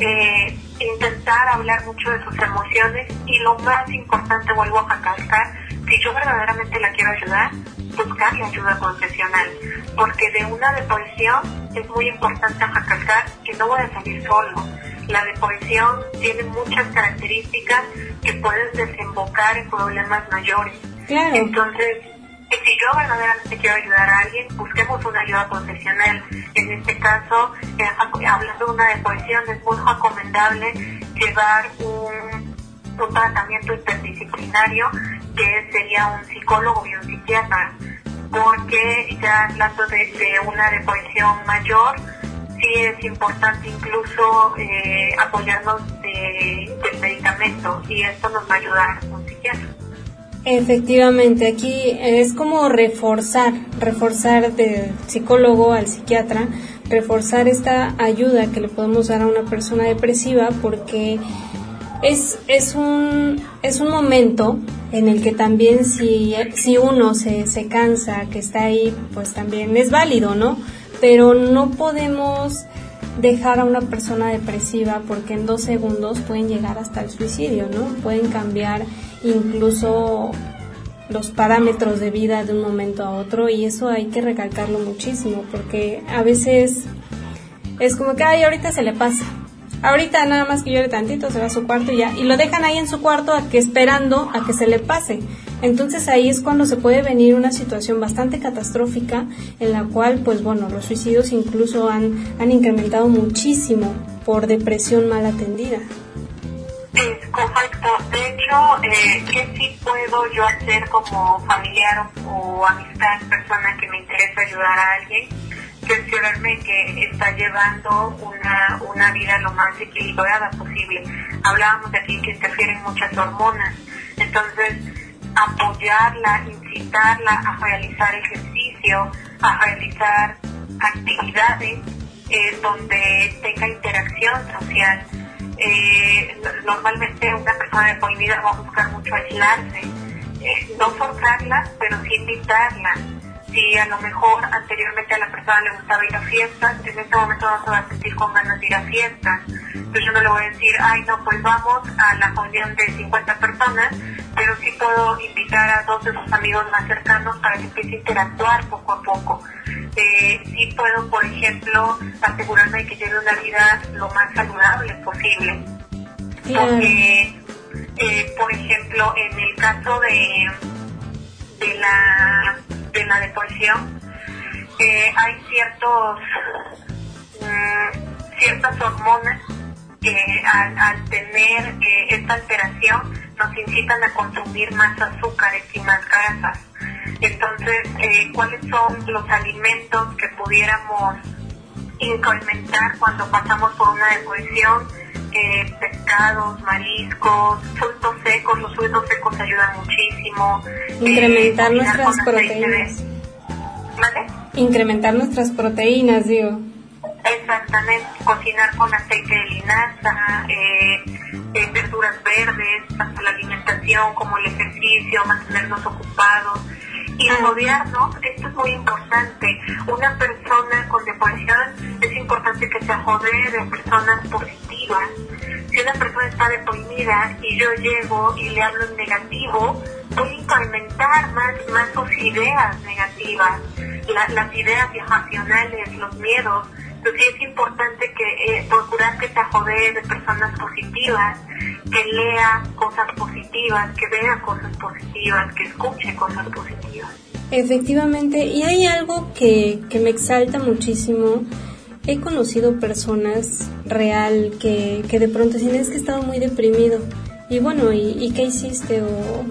Eh, intentar hablar mucho de sus emociones y lo más importante, vuelvo a recalcar, si yo verdaderamente la quiero ayudar, buscarle ayuda profesional, porque de una depresión es muy importante recalcar que no voy a salir solo. La depresión tiene muchas características que pueden desembocar en problemas mayores. Entonces, si yo verdaderamente quiero ayudar a alguien, busquemos una ayuda profesional. En este caso, eh, hablando de una depresión, es muy recomendable llevar un, un tratamiento interdisciplinario que sería un psicólogo y un psiquiatra, porque ya hablando de, una depresión mayor, sí es importante incluso eh, apoyarnos de, del medicamento y esto nos va a ayudar un psiquiatra.
Efectivamente, aquí es como reforzar, reforzar del psicólogo al psiquiatra, reforzar esta ayuda que le podemos dar a una persona depresiva porque es, es, un, es un momento en el que también si, si uno se, se cansa, que está ahí, pues también es válido, ¿no? Pero no podemos dejar a una persona depresiva porque en dos segundos pueden llegar hasta el suicidio, ¿no? Pueden cambiar incluso los parámetros de vida de un momento a otro y eso hay que recalcarlo muchísimo porque a veces es como que, ay, ahorita se le pasa, Ahorita nada más que llore tantito, se va a su cuarto y ya. Y lo dejan ahí en su cuarto a que esperando a que se le pase. Entonces ahí es cuando se puede venir una situación bastante catastrófica en la cual, pues bueno, los suicidios incluso han, han incrementado muchísimo por depresión mal atendida.
Es correcto. De hecho, eh, ¿qué sí puedo yo hacer como familiar o amistad, persona que me interesa ayudar a alguien? Cerciorarme que está llevando una, una vida lo más equilibrada posible. Hablábamos de aquí que interfieren muchas hormonas, entonces apoyarla, incitarla a realizar ejercicio, a realizar actividades eh, donde tenga interacción social. Eh, normalmente una persona vida va a buscar mucho aislarse, eh, no forzarla, pero sí invitarla si a lo mejor anteriormente a la persona le gustaba ir a fiestas, en este momento no se va a sentir con ganas de ir a fiestas. Entonces yo no le voy a decir, ay no, pues vamos a la reunión de 50 personas, pero sí puedo invitar a dos de sus amigos más cercanos para que empiece a interactuar poco a poco. Eh, sí puedo, por ejemplo, asegurarme de que lleve una vida lo más saludable posible. Porque, eh, por ejemplo, en el caso de, de la de la depresión, eh, hay ciertos mm, ciertas hormonas que al, tener eh, esta alteración nos incitan a consumir más azúcares y más grasas. Entonces, eh, ¿cuáles son los alimentos que pudiéramos incrementar cuando pasamos por una depresión? Eh, pescados, mariscos, frutos secos, los frutos secos ayudan muchísimo.
Incrementar nuestras proteínas.
¿Vale?
Incrementar nuestras proteínas, digo.
Exactamente, cocinar con aceite de linaza, eh, eh, verduras verdes, tanto la alimentación como el ejercicio, mantenernos ocupados y ah. rodearnos, esto es muy importante. Una persona con depresión es importante que se rodee de personas positivas. Si una persona está deprimida y yo llego y le hablo en negativo, voy a incrementar más, más sus ideas negativas, las ideas irracionales, los miedos entonces es importante que eh, procurar que se jode de personas positivas, que lea cosas positivas, que vea cosas positivas, que escuche cosas positivas.
Efectivamente, y hay algo que, que me exalta muchísimo. He conocido personas real que, que de pronto dicen es que he estado muy deprimido. Y bueno, ¿y, ¿y qué hiciste? O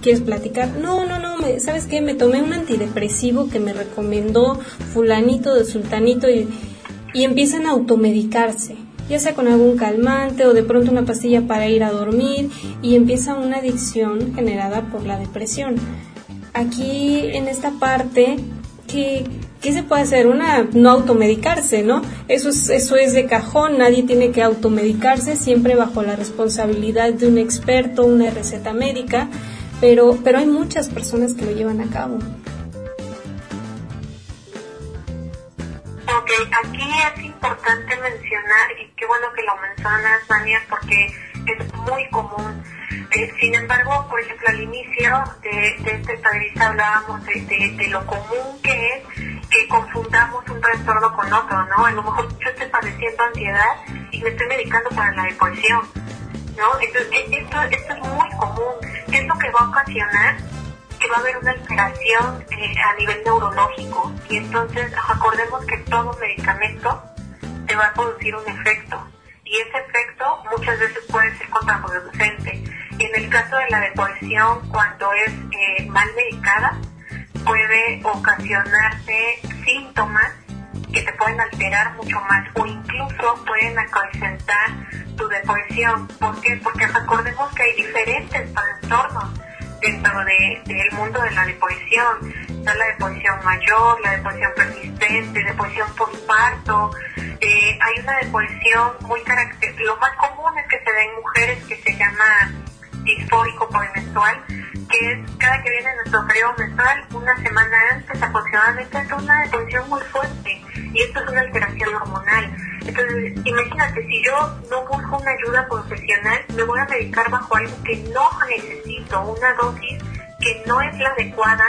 ¿Quieres platicar? No, no, no, me, ¿sabes qué? Me tomé un antidepresivo que me recomendó fulanito de sultanito y, y empiezan a automedicarse, ya sea con algún calmante o de pronto una pastilla para ir a dormir y empieza una adicción generada por la depresión. Aquí en esta parte, ¿qué, ¿qué se puede hacer? Una, no automedicarse, ¿no? Eso es, eso es de cajón, nadie tiene que automedicarse, siempre bajo la responsabilidad de un experto, una receta médica pero, pero hay muchas personas que lo llevan a cabo.
Ok, aquí es importante mencionar, y qué bueno que lo mencionas, Mania, porque es muy común. Eh, sin embargo, por ejemplo, al inicio de, de esta entrevista hablábamos de, de, lo común que es que confundamos un trastorno con otro, ¿no? A lo mejor yo estoy padeciendo ansiedad y me estoy medicando para la depresión, ¿no? Entonces, e, esto, esto es muy común ¿Qué es lo que va a ocasionar? Que va a haber una alteración eh, a nivel neurológico y entonces acordemos que todo medicamento te va a producir un efecto y ese efecto muchas veces puede ser contraproducente. En el caso de la depresión, cuando es eh, mal medicada, puede ocasionarte síntomas que te pueden alterar mucho más o incluso pueden acrecentar tu depresión. ¿Por qué? Porque recordemos que hay diferentes trastornos dentro del mundo de la depresión. Está la depresión mayor, la depresión persistente, depresión postparto. Eh, hay una depresión muy característica. Lo más común es que se den mujeres que se llama disfórico premenstrual, que es cada que viene nuestro periodo menstrual, una semana antes aproximadamente, es una depresión muy fuerte y esto es una alteración hormonal. Entonces, imagínate, si yo no busco una ayuda profesional, me voy a medicar bajo algo que no necesito, una dosis que no es la adecuada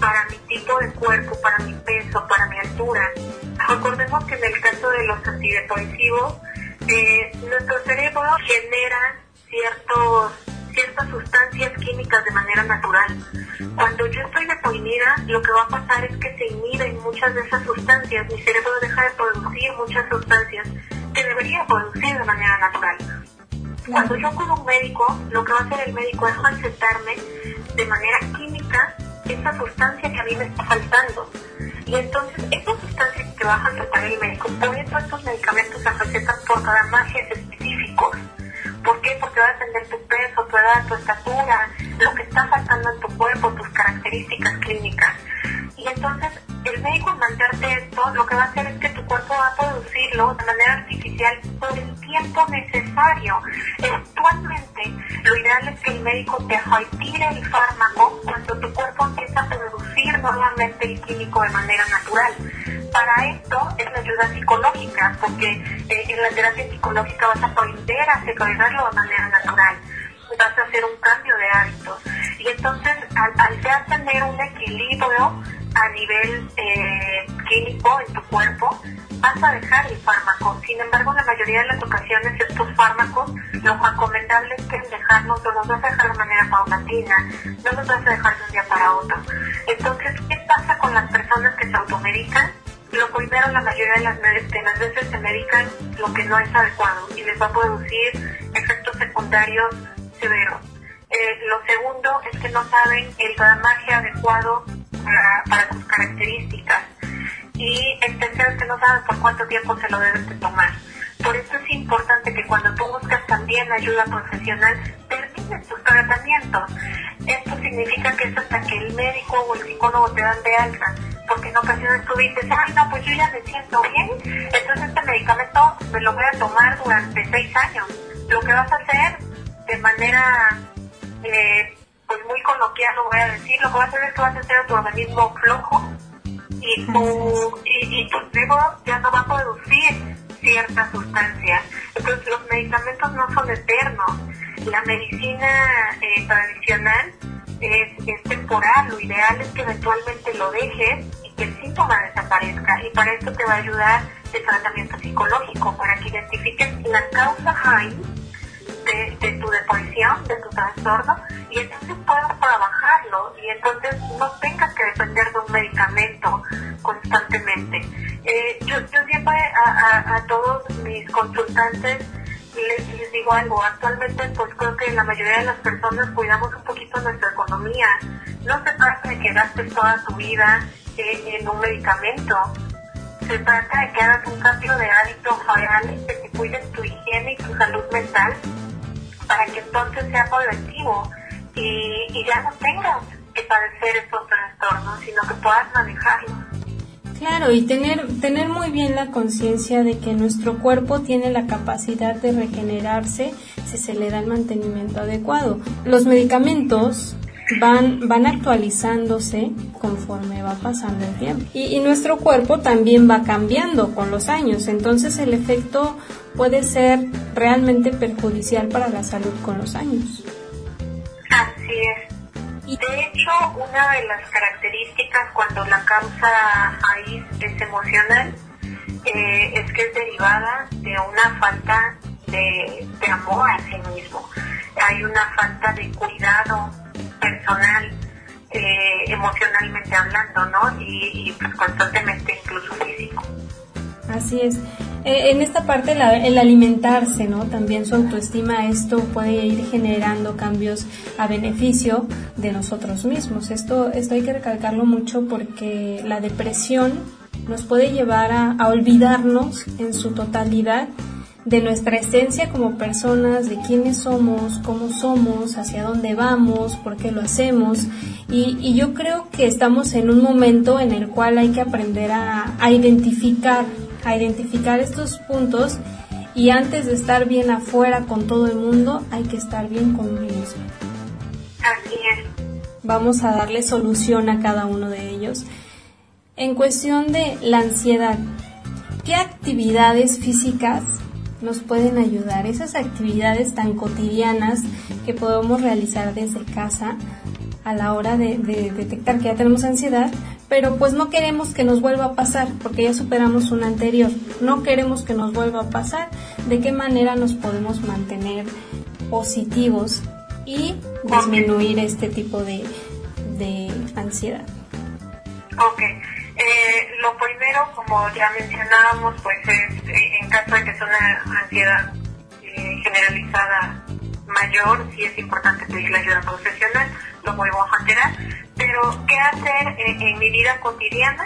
para mi tipo de cuerpo, para mi peso, para mi altura. Recordemos que en el caso de los antidepresivos, eh, nuestro cerebro genera ciertos ciertas sustancias químicas de manera natural. Cuando yo estoy deprimida, lo que va a pasar es que se inhiben muchas de esas sustancias. Mi cerebro deja de producir muchas sustancias que debería producir de manera natural. Cuando yo con un médico, lo que va a hacer el médico es recetarme de manera química esa sustancia que a mí me está faltando. Y entonces, esas sustancias que va a recetar el médico, por eso estos medicamentos se recetan por gramajes específicos. ¿Por qué? Porque va a depender tu peso, tu edad, tu estatura, lo que está faltando en tu cuerpo, tus características clínicas. Y entonces el médico al mandarte esto, lo que va a hacer es que tu cuerpo va a producirlo de manera artificial por el tiempo necesario. Actualmente, lo ideal es que el médico te retire el fármaco cuando tu cuerpo empieza a producir nuevamente el químico de manera natural para esto es la ayuda psicológica, porque eh, en la terapia psicológica vas a aprender a secretarlo de manera natural, vas a hacer un cambio de hábitos. Y entonces, al, ya tener un equilibrio a nivel eh, químico en tu cuerpo, vas a dejar el fármaco. Sin embargo, en la mayoría de las ocasiones estos fármacos, lo recomendable es que dejarlos, no los vas a dejar de manera paulatina, no los vas a dejar de un día para otro. Entonces, ¿qué pasa con las personas que se automedican? lo primero, la mayoría de las, veces se medican lo que no es adecuado y les va a producir efectos secundarios severos. Eh, lo segundo es que no saben el gramaje adecuado para, para sus características. Y es que no saben por cuánto tiempo se lo deben de tomar. Por eso es importante que cuando tú buscas también ayuda profesional, termines tus tratamientos. Esto significa que es hasta que el médico o el psicólogo te dan de alta, porque en ocasiones tú dices, ay no, pues yo ya me siento bien, entonces este medicamento me lo voy a tomar durante seis años. Lo que vas a hacer de manera, eh, pues muy coloquial lo voy a decir, lo que vas a hacer es que vas a hacer a tu organismo flojo y tu, y, y tu cerebro ya no va a producir ciertas sustancias. Entonces los medicamentos no son eternos. La medicina eh, tradicional es, es, temporal, lo ideal es que eventualmente lo dejes y que el síntoma desaparezca y para eso te va a ayudar el tratamiento psicológico, para que identifiques la causa raíz de, tu depresión, de tu trastorno y entonces puedas trabajarlo y entonces no tengas que depender de un medicamento constantemente. Eh, yo, yo siempre a, a, a, todos mis consultantes les, digo algo, actualmente pues creo que la mayoría de las personas cuidamos un poquito nuestra economía. No se trata de que gastes toda tu vida en, un medicamento. Se trata de que hagas un cambio de hábitos reales, de que cuides tu higiene y tu salud mental para que entonces sea progresivo y, y ya no tengas que padecer estos trastornos, sino que puedas manejarlos.
Claro, y tener, tener muy bien la conciencia de que nuestro cuerpo tiene la capacidad de regenerarse si se le da el mantenimiento adecuado. Los medicamentos van, van actualizándose conforme va pasando el tiempo. Y, y, nuestro cuerpo también va cambiando con los años, entonces el efecto puede ser realmente perjudicial para la salud con los años.
Así es. De hecho, una de las características cuando la causa raíz es emocional eh, es que es derivada de una falta de, de amor a sí mismo. Hay una falta de cuidado personal, eh, emocionalmente hablando, ¿no? Y, pues constantemente incluso físico.
Así es. Eh, en esta parte la, el alimentarse, ¿no? También su autoestima, esto puede ir generando cambios a beneficio de nosotros mismos. Esto, esto hay que recalcarlo mucho porque la depresión nos puede llevar a, a olvidarnos en su totalidad de nuestra esencia como personas, de quiénes somos, cómo somos, hacia dónde vamos, por qué lo hacemos. Y, y yo creo que estamos en un momento en el cual hay que aprender a, a identificar, a identificar estos puntos y antes de estar bien afuera con todo el mundo, hay que estar bien con uno mismo.
Así es.
Vamos a darle solución a cada uno de ellos. En cuestión de la ansiedad, ¿qué actividades físicas nos pueden ayudar. Esas actividades tan cotidianas que podemos realizar desde casa a la hora de, de, detectar que ya tenemos ansiedad, pero pues no queremos que nos vuelva a pasar porque ya superamos una anterior. No queremos que nos vuelva a pasar. ¿De qué manera nos podemos mantener positivos y disminuir este tipo de, de ansiedad?
Eh, lo primero, como ya mencionábamos, pues es eh, en caso de que sea una ansiedad eh, generalizada mayor, sí es importante pedir la ayuda profesional, lo vuelvo a reiterar, pero ¿qué hacer en mi vida cotidiana?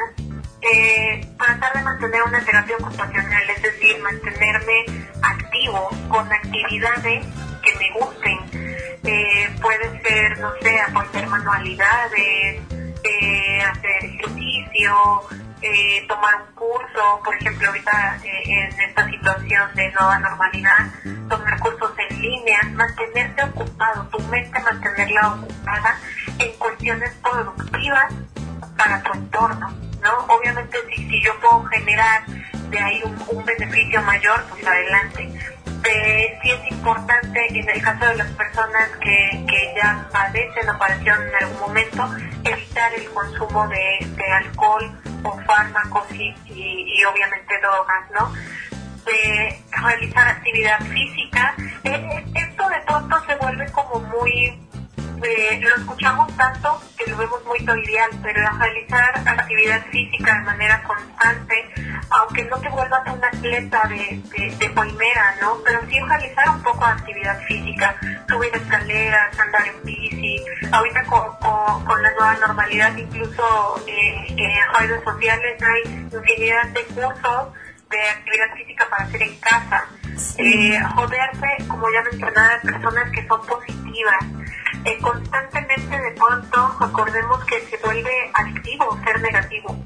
tratar de mantener una terapia ocupacional, es decir, mantenerme activo con actividades que me gusten. puede ser, no sé, aprender manualidades, eh, hacer ejercicio, eh, tomar un curso, por ejemplo, ahorita eh, en esta situación de nueva normalidad, tomar cursos en línea, mantenerte ocupado, tu mente mantenerla ocupada en cuestiones productivas para tu entorno, ¿no? Obviamente si, yo puedo generar de ahí un beneficio mayor, pues adelante eh, sí es importante en el caso de las personas que, que ya padecen o padecieron en algún momento evitar el consumo de, alcohol o fármacos y, y, y, obviamente drogas, ¿no? De realizar actividad física. Eh, esto de pronto se vuelve como muy eh, lo escuchamos tanto que lo vemos muy trivial, pero realizar actividad física de manera constante, aunque no te vuelvas un atleta de, de, primera, ¿no? Pero sí realizar un poco de actividad física, subir escaleras, andar en bici, ahorita con, con, la nueva normalidad, incluso eh, en redes sociales hay infinidad de cursos de actividad física para hacer en casa. Eh, joderse, como ya mencionaba, personas que son positivas. Eh, constantemente de pronto acordemos que se vuelve adictivo ser negativo.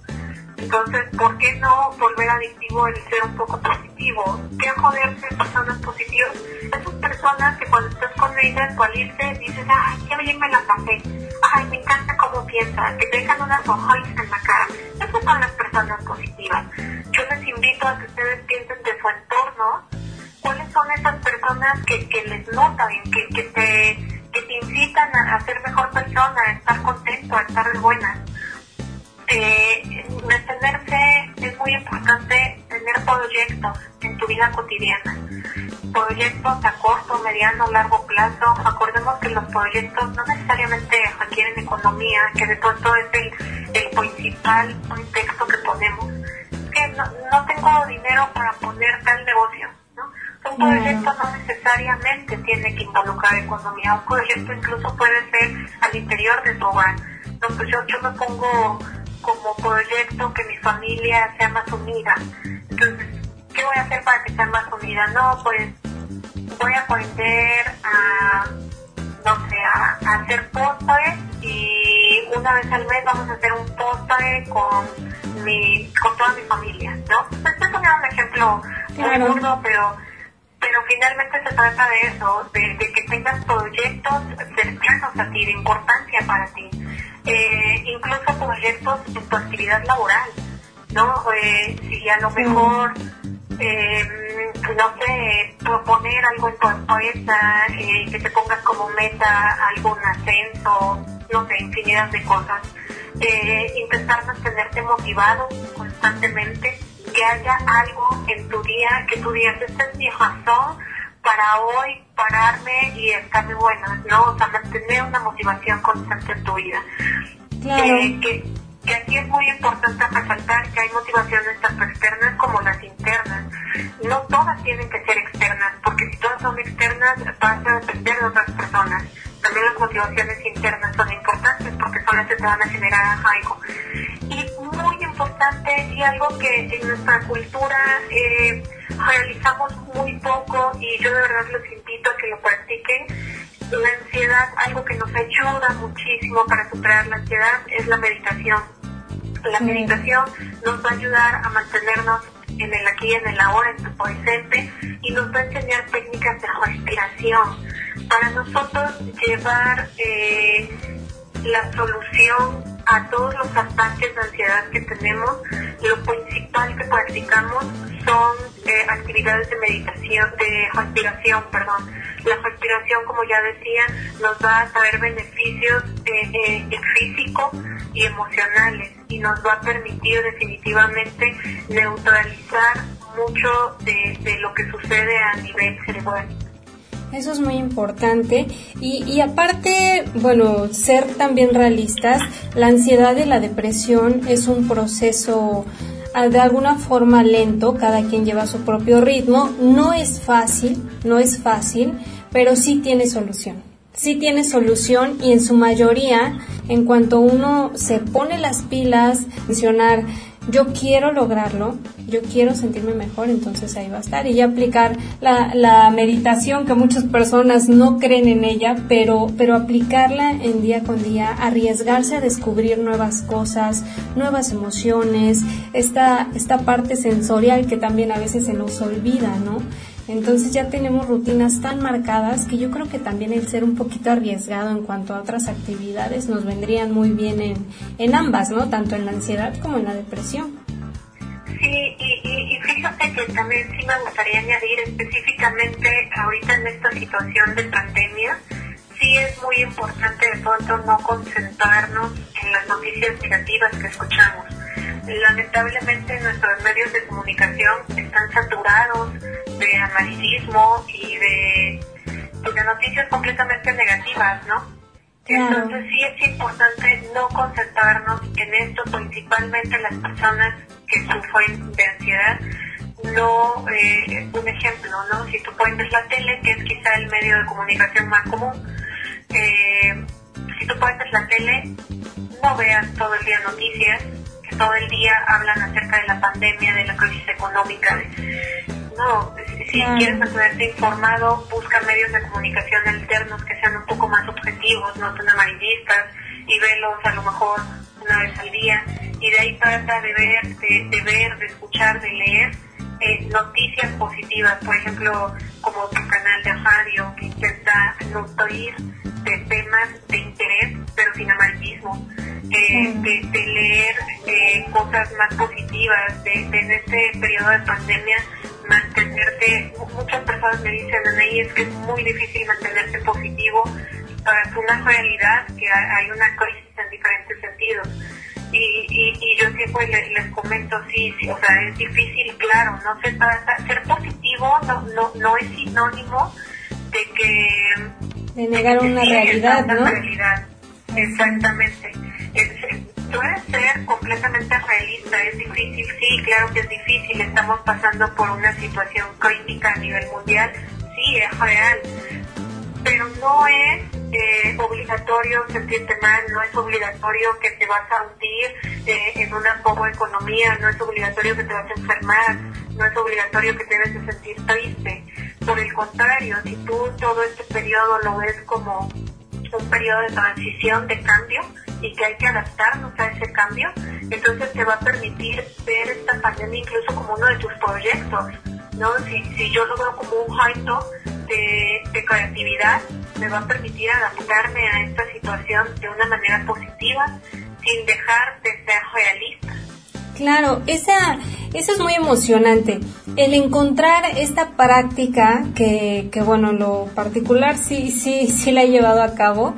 Entonces, ¿por qué no volver adictivo el ser un poco positivo? ¿Qué joderse personas positivas? Esas personas que cuando estás con ellas, al irse, dices, ay, qué bien me la pasé. Ay, me encanta cómo piensa, que te dejan unas hojas en la cara. Esas son las personas positivas. Yo les invito a que ustedes piensen de su entorno, cuáles son esas personas que, que les notan, que, que, te, que te incitan a, ser mejor persona, a estar contento, a estar buena. Eh, detenerse es muy importante tener proyectos en tu vida cotidiana. Proyectos a corto, mediano, largo plazo. Acordemos que los proyectos no necesariamente requieren economía, que de pronto es el, el principal contexto que ponemos. Que no, no tengo dinero para poner tal negocio. ¿no? Un proyecto no necesariamente tiene que involucrar economía. Un proyecto incluso puede ser al interior de tu hogar. Entonces yo, yo me pongo como proyecto que mi familia sea más unida. Entonces, ¿qué voy a hacer para que sea más unida? No, pues voy a aprender a, no sé, a, hacer postres y una vez al mes vamos a hacer un postre con mi, con toda mi familia, ¿no? Estoy poniendo un ejemplo muy burdo, pero pero finalmente se trata de eso, de, de, que tengas proyectos cercanos a ti, de importancia para ti eh, incluso proyectos en tu actividad laboral, ¿no? Eh, si a lo mejor, eh, no sé, proponer algo en tu empresa, eh, que te pongas como meta algún ascenso, no sé, infinidad de cosas. Eh, intentar mantenerte motivado constantemente, que haya algo en tu día, que tú digas, esta es mi razón para hoy pararme y estar de buenas, ¿no? O sea, mantener una motivación constante en tu vida. Eh, que, que aquí es muy importante resaltar que hay motivaciones tanto externas como las internas. No todas tienen que ser externas, porque si todas son externas vas a depender de otras personas. También las motivaciones internas son importantes porque son las que te van a generar algo. Y muy importante y algo que en nuestra cultura eh, realizamos muy poco y yo de verdad los invito a que lo practiquen. La ansiedad, algo que nos ayuda muchísimo para superar la ansiedad es la meditación. La meditación nos va a ayudar a mantenernos en el aquí y en el ahora, en tu presente, y nos va a enseñar técnicas de respiración para nosotros llevar eh, la solución a todos los ataques de ansiedad que tenemos, lo principal que practicamos son eh, actividades de meditación, de respiración, perdón. La respiración, como ya decía, nos va a traer beneficios eh, eh, físicos y emocionales y nos va a permitir definitivamente neutralizar mucho de, de lo que sucede a nivel cerebral.
Eso es muy importante. Y, y, aparte, bueno, ser también realistas, la ansiedad y la depresión es un proceso de alguna forma lento, cada quien lleva su propio ritmo. No es fácil, no es fácil, pero sí tiene solución. Sí tiene solución y en su mayoría, en cuanto uno se pone las pilas, mencionar yo quiero lograrlo, yo quiero sentirme mejor, entonces ahí va a estar. Y ya aplicar la, la, meditación, que muchas personas no creen en ella, pero, pero aplicarla en día con día, arriesgarse a descubrir nuevas cosas, nuevas emociones, esta, esta parte sensorial que también a veces se nos olvida, ¿no? Entonces ya tenemos rutinas tan marcadas que yo creo que también el ser un poquito arriesgado en cuanto a otras actividades nos vendrían muy bien en, en ambas, ¿no? Tanto en la ansiedad como en la depresión.
Sí, y, y, fíjate que también sí me gustaría añadir específicamente ahorita en esta situación de pandemia, sí es muy importante de pronto no concentrarnos en las noticias negativas que escuchamos. Lamentablemente nuestros medios de comunicación están saturados de amarillismo y de, pues, de noticias completamente negativas, ¿no? Entonces sí es importante no concentrarnos en esto, principalmente las personas que sufren de ansiedad. No, eh, un ejemplo, ¿no? Si tú pones la tele, que es quizá el medio de comunicación más común, eh, si tú pones la tele, no veas todo el día noticias, todo el día hablan acerca de la pandemia, de la crisis económica. no, si quieres mantenerte informado, busca medios de comunicación alternos que sean un poco más objetivos, no tan amarillistas, y velos a lo mejor una vez al día. Y de ahí trata de ver, de, ver, de escuchar, de leer eh, noticias positivas, por ejemplo, como tu canal de radio que intenta nutrir de temas de interés, pero sin amarillismo. Eh, de, leer eh, cosas más positivas, de, de, en este periodo de pandemia mantenerte, muchas personas me dicen, Anaí, es que es muy difícil mantenerse positivo para una realidad que hay una crisis en diferentes sentidos. Y, y, yo siempre les, comento, sí, sí, o sea, es difícil, claro, no se trata, ser positivo no, no, no es sinónimo de que...
De negar una realidad, ¿no?
Realidad. Exactamente. puede ser completamente realista, es difícil, sí, claro que es difícil, estamos pasando por una situación crítica a nivel mundial, sí, es real, pero no es eh, obligatorio sentirte mal, no es obligatorio que te vas a hundir eh, en una poca economía, no es obligatorio que te vas a enfermar, no es obligatorio que te debes de sentir triste. Por el contrario, si tú todo este periodo lo ves como un periodo de transición, de cambio, y que hay que adaptarnos a ese cambio, entonces te va a permitir ver esta pandemia incluso como uno de tus proyectos, ¿no? Si, si yo lo veo como un reto de, de creatividad, me va a permitir adaptarme a esta situación de una manera positiva, sin dejar de ser realista.
Claro, esa, eso es muy emocionante. El encontrar esta práctica que, que bueno, lo particular sí, sí, sí la he llevado a cabo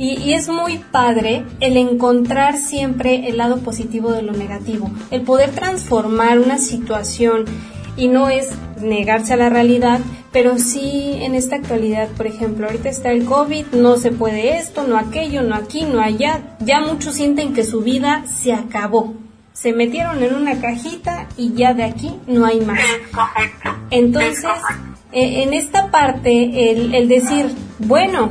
y, es muy padre el encontrar siempre el lado positivo de lo negativo, el poder transformar una situación y no es negarse a la realidad, pero sí en esta actualidad, por ejemplo, ahorita está el COVID, no se puede esto, no aquello, no aquí, no allá, ya muchos sienten que su vida se acabó. Se metieron en una cajita y ya de aquí no hay más. Entonces, eh, en esta parte, el, el decir, bueno,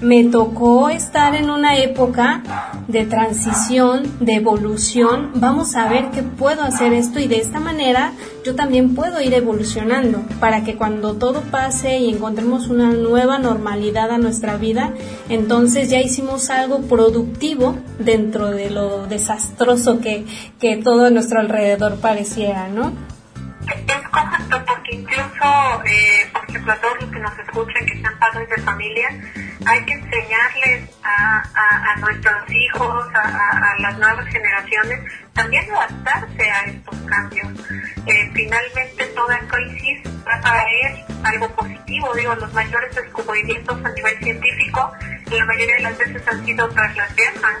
me tocó estar en una época de transición, de evolución. Vamos a ver qué puedo hacer esto y de esta manera yo también puedo ir evolucionando para que cuando todo pase y encontremos una nueva normalidad a nuestra vida, entonces ya hicimos algo productivo dentro de lo desastroso que, que todo a nuestro alrededor pareciera, ¿no?
Es correcto, porque incluso, eh, por ejemplo, a todos los que nos escuchan, que sean padres de familia, hay que enseñarles a, a, nuestros hijos, a, las nuevas generaciones, también adaptarse a estos cambios. Eh, finalmente, toda crisis a traer algo positivo. Digo, los mayores descubrimientos a nivel científico, la mayoría de las veces han sido tras las guerras.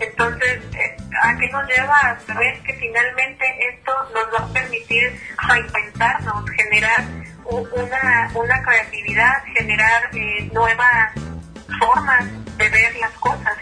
Entonces, eh, ¿a qué nos lleva a saber que finalmente esto nos va a permitir reinventarnos, generar una, una creatividad, generar eh, nuevas formas de ver las cosas.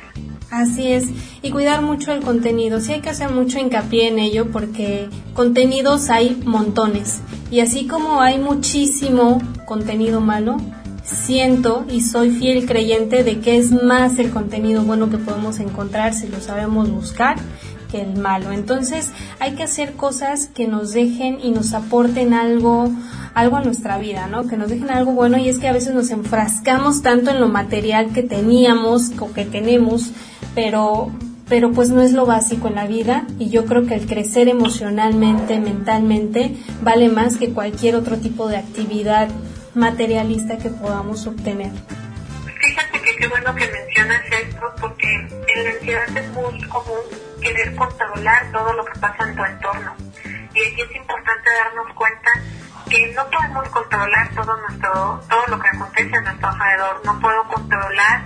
Así es, y cuidar mucho el contenido. Sí hay que hacer mucho hincapié en ello porque contenidos hay montones. Y así como hay muchísimo contenido malo, siento y soy fiel creyente de que es más el contenido bueno que podemos encontrar si lo sabemos buscar que el malo. Entonces hay que hacer cosas que nos dejen y nos aporten algo, algo a nuestra vida, ¿no? Que nos dejen algo bueno y es que a veces nos enfrascamos tanto en lo material que teníamos o que tenemos, pero pero pues no es lo básico en la vida y yo creo que el crecer emocionalmente, mentalmente, vale más que cualquier otro tipo de actividad materialista que podamos obtener.
Fíjate que qué bueno que mencionas esto porque en la ansiedad es muy común querer controlar todo lo que pasa en tu entorno. Y aquí es importante darnos cuenta que no podemos controlar todo nuestro todo lo que acontece a nuestro alrededor. No puedo controlar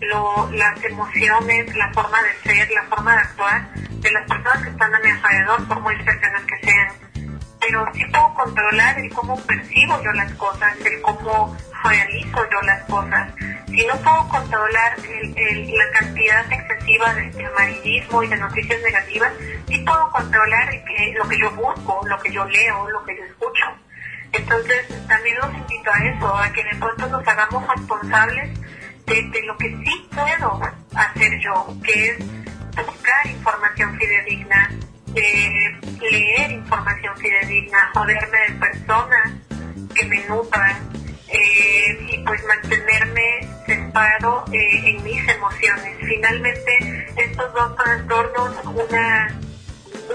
lo, las emociones, la forma de ser, la forma de actuar de las personas que están a mi alrededor, por muy cercanas que sean. Pero sí puedo controlar el cómo percibo yo las cosas, el cómo realizo yo las cosas. Si no puedo controlar la cantidad excesiva de, amarillismo y de noticias negativas, sí puedo controlar lo que yo busco, lo que yo leo, lo que yo escucho. Entonces, también los invito a eso, a que de pronto nos hagamos responsables de, de lo que sí puedo hacer yo, que es buscar información fidedigna, de leer información fidedigna, joderme de personas que me nutran eh, y pues mantenerme centrado eh, en mis emociones. Finalmente, estos dos trastornos, una,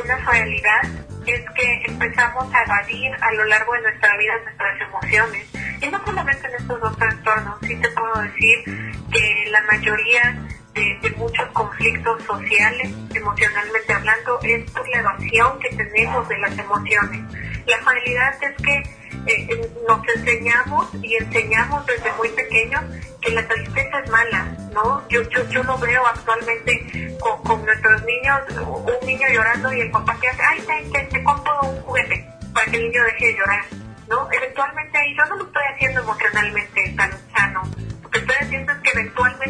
una realidad es que empezamos a evadir a lo largo de nuestra vida nuestras emociones. Y no solamente en estos dos trastornos, sí te puedo decir que la mayoría de, muchos conflictos sociales, emocionalmente hablando, es por la evasión que tenemos de las emociones. La realidad es que eh, nos enseñamos y enseñamos desde muy pequeños que la tristeza es mala, ¿no? Yo, yo, yo lo veo actualmente con, nuestros niños, un niño llorando y el papá que hace, ay, te, te, compro un juguete para que el niño deje de llorar, ¿no? Eventualmente ahí yo no lo estoy haciendo emocionalmente tan sano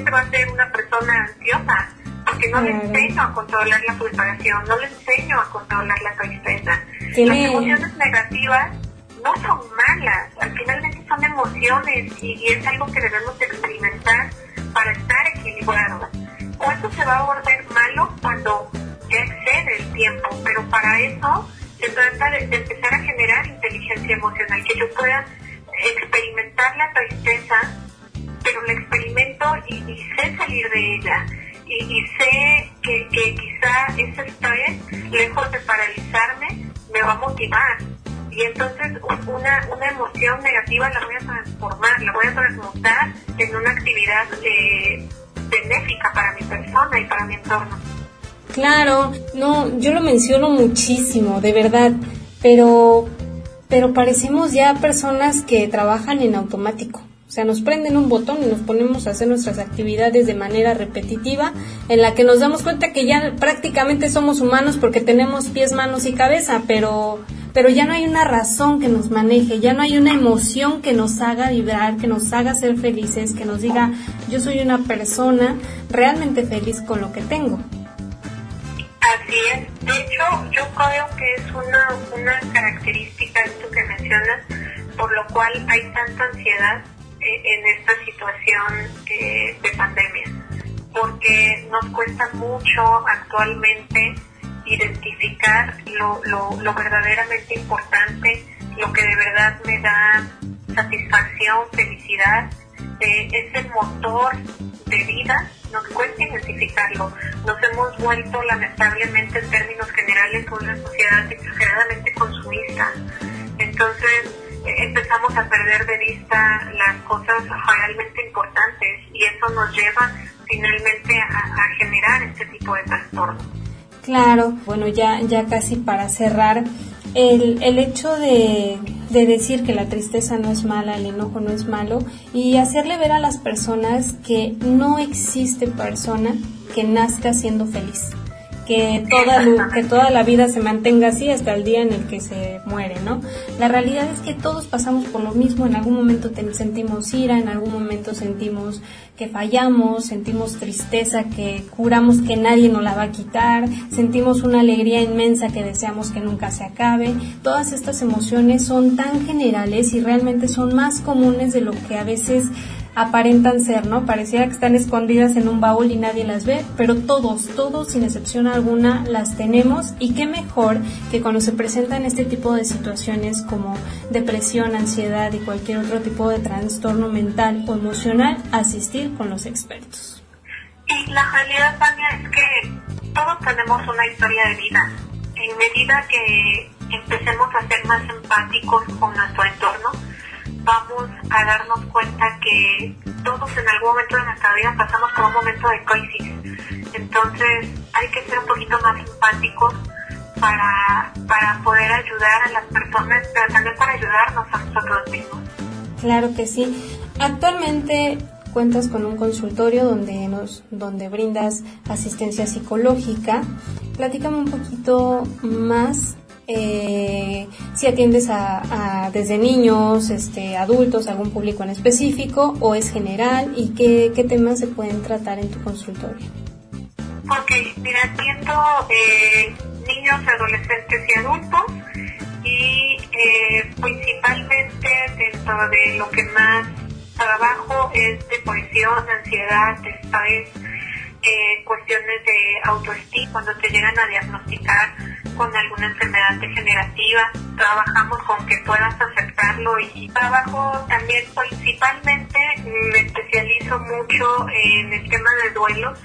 eventualmente va a ser una persona ansiosa, porque no le enseño a controlar la frustración, no le enseño a controlar la tristeza. Las emociones negativas no son malas, al finalmente son emociones y, es algo que debemos experimentar para estar equilibrados. ¿Cuándo se va a volver malo? Cuando ya excede el tiempo, pero para eso se trata de empezar a generar inteligencia emocional, que yo pueda experimentar la tristeza pero la experimento y, sé salir de ella. Y, sé que, quizá ese estrés, lejos de paralizarme, me va a motivar. Y entonces una, una emoción negativa la voy a transformar, la voy a transmutar en una actividad eh, benéfica para mi persona y para mi entorno.
Claro, no, yo lo menciono muchísimo, de verdad, pero, pero parecemos ya personas que trabajan en automático. O sea, nos prenden un botón y nos ponemos a hacer nuestras actividades de manera repetitiva, en la que nos damos cuenta que ya prácticamente somos humanos porque tenemos pies, manos y cabeza, pero, pero ya no hay una razón que nos maneje, ya no hay una emoción que nos haga vibrar, que nos haga ser felices, que nos diga, yo soy una persona realmente feliz con lo que tengo.
Así es. De hecho, yo creo que es una, una característica esto que mencionas, por lo cual hay tanta ansiedad en esta situación eh, de pandemia, porque nos cuesta mucho actualmente identificar lo, lo, verdaderamente importante, lo que de verdad me da satisfacción, felicidad, eh, es el motor de vida, nos cuesta identificarlo. Nos hemos vuelto lamentablemente en términos generales una sociedad exageradamente consumista. Entonces, empezamos a perder de vista las cosas realmente importantes y eso nos lleva finalmente a, generar este tipo de trastorno.
Claro, bueno, ya, ya casi para cerrar, el, el hecho de, de, decir que la tristeza no es mala, el enojo no es malo, y hacerle ver a las personas que no existe persona que nazca siendo feliz que toda, que toda la vida se mantenga así hasta el día en el que se muere, ¿no? La realidad es que todos pasamos por lo mismo, en algún momento sentimos ira, en algún momento sentimos que fallamos, sentimos tristeza que juramos que nadie nos la va a quitar, sentimos una alegría inmensa que deseamos que nunca se acabe. Todas estas emociones son tan generales y realmente son más comunes de lo que a veces aparentan ser, ¿no? Pareciera que están escondidas en un baúl y nadie las ve, pero todos, todos sin excepción alguna las tenemos y qué mejor que cuando se presentan este tipo de situaciones como depresión, ansiedad y cualquier otro tipo de trastorno mental o emocional, asistir con los expertos.
Y la realidad, Tania, es que todos tenemos una historia de vida. En medida que empecemos a ser más empáticos con nuestro entorno, vamos a darnos cuenta que todos en algún momento de nuestra vida pasamos por un momento de crisis. Entonces hay que ser un poquito más empáticos para, para poder ayudar a las personas, pero también para ayudarnos a nosotros mismos.
Claro que sí. Actualmente cuentas con un consultorio donde nos donde brindas asistencia psicológica. Platícame un poquito más eh, si atiendes a, desde niños, este, adultos, algún público en específico o es general y qué, qué temas se pueden tratar en tu consultorio.
Ok, mira, atiendo eh, niños, adolescentes y adultos y eh, principalmente dentro de lo que más trabajo es depresión, ansiedad, estrés, eh, cuestiones de autoestima, cuando te llegan a diagnosticar con alguna enfermedad degenerativa, trabajamos con que puedas aceptarlo y trabajo también principalmente, me especializo mucho en el tema de duelos,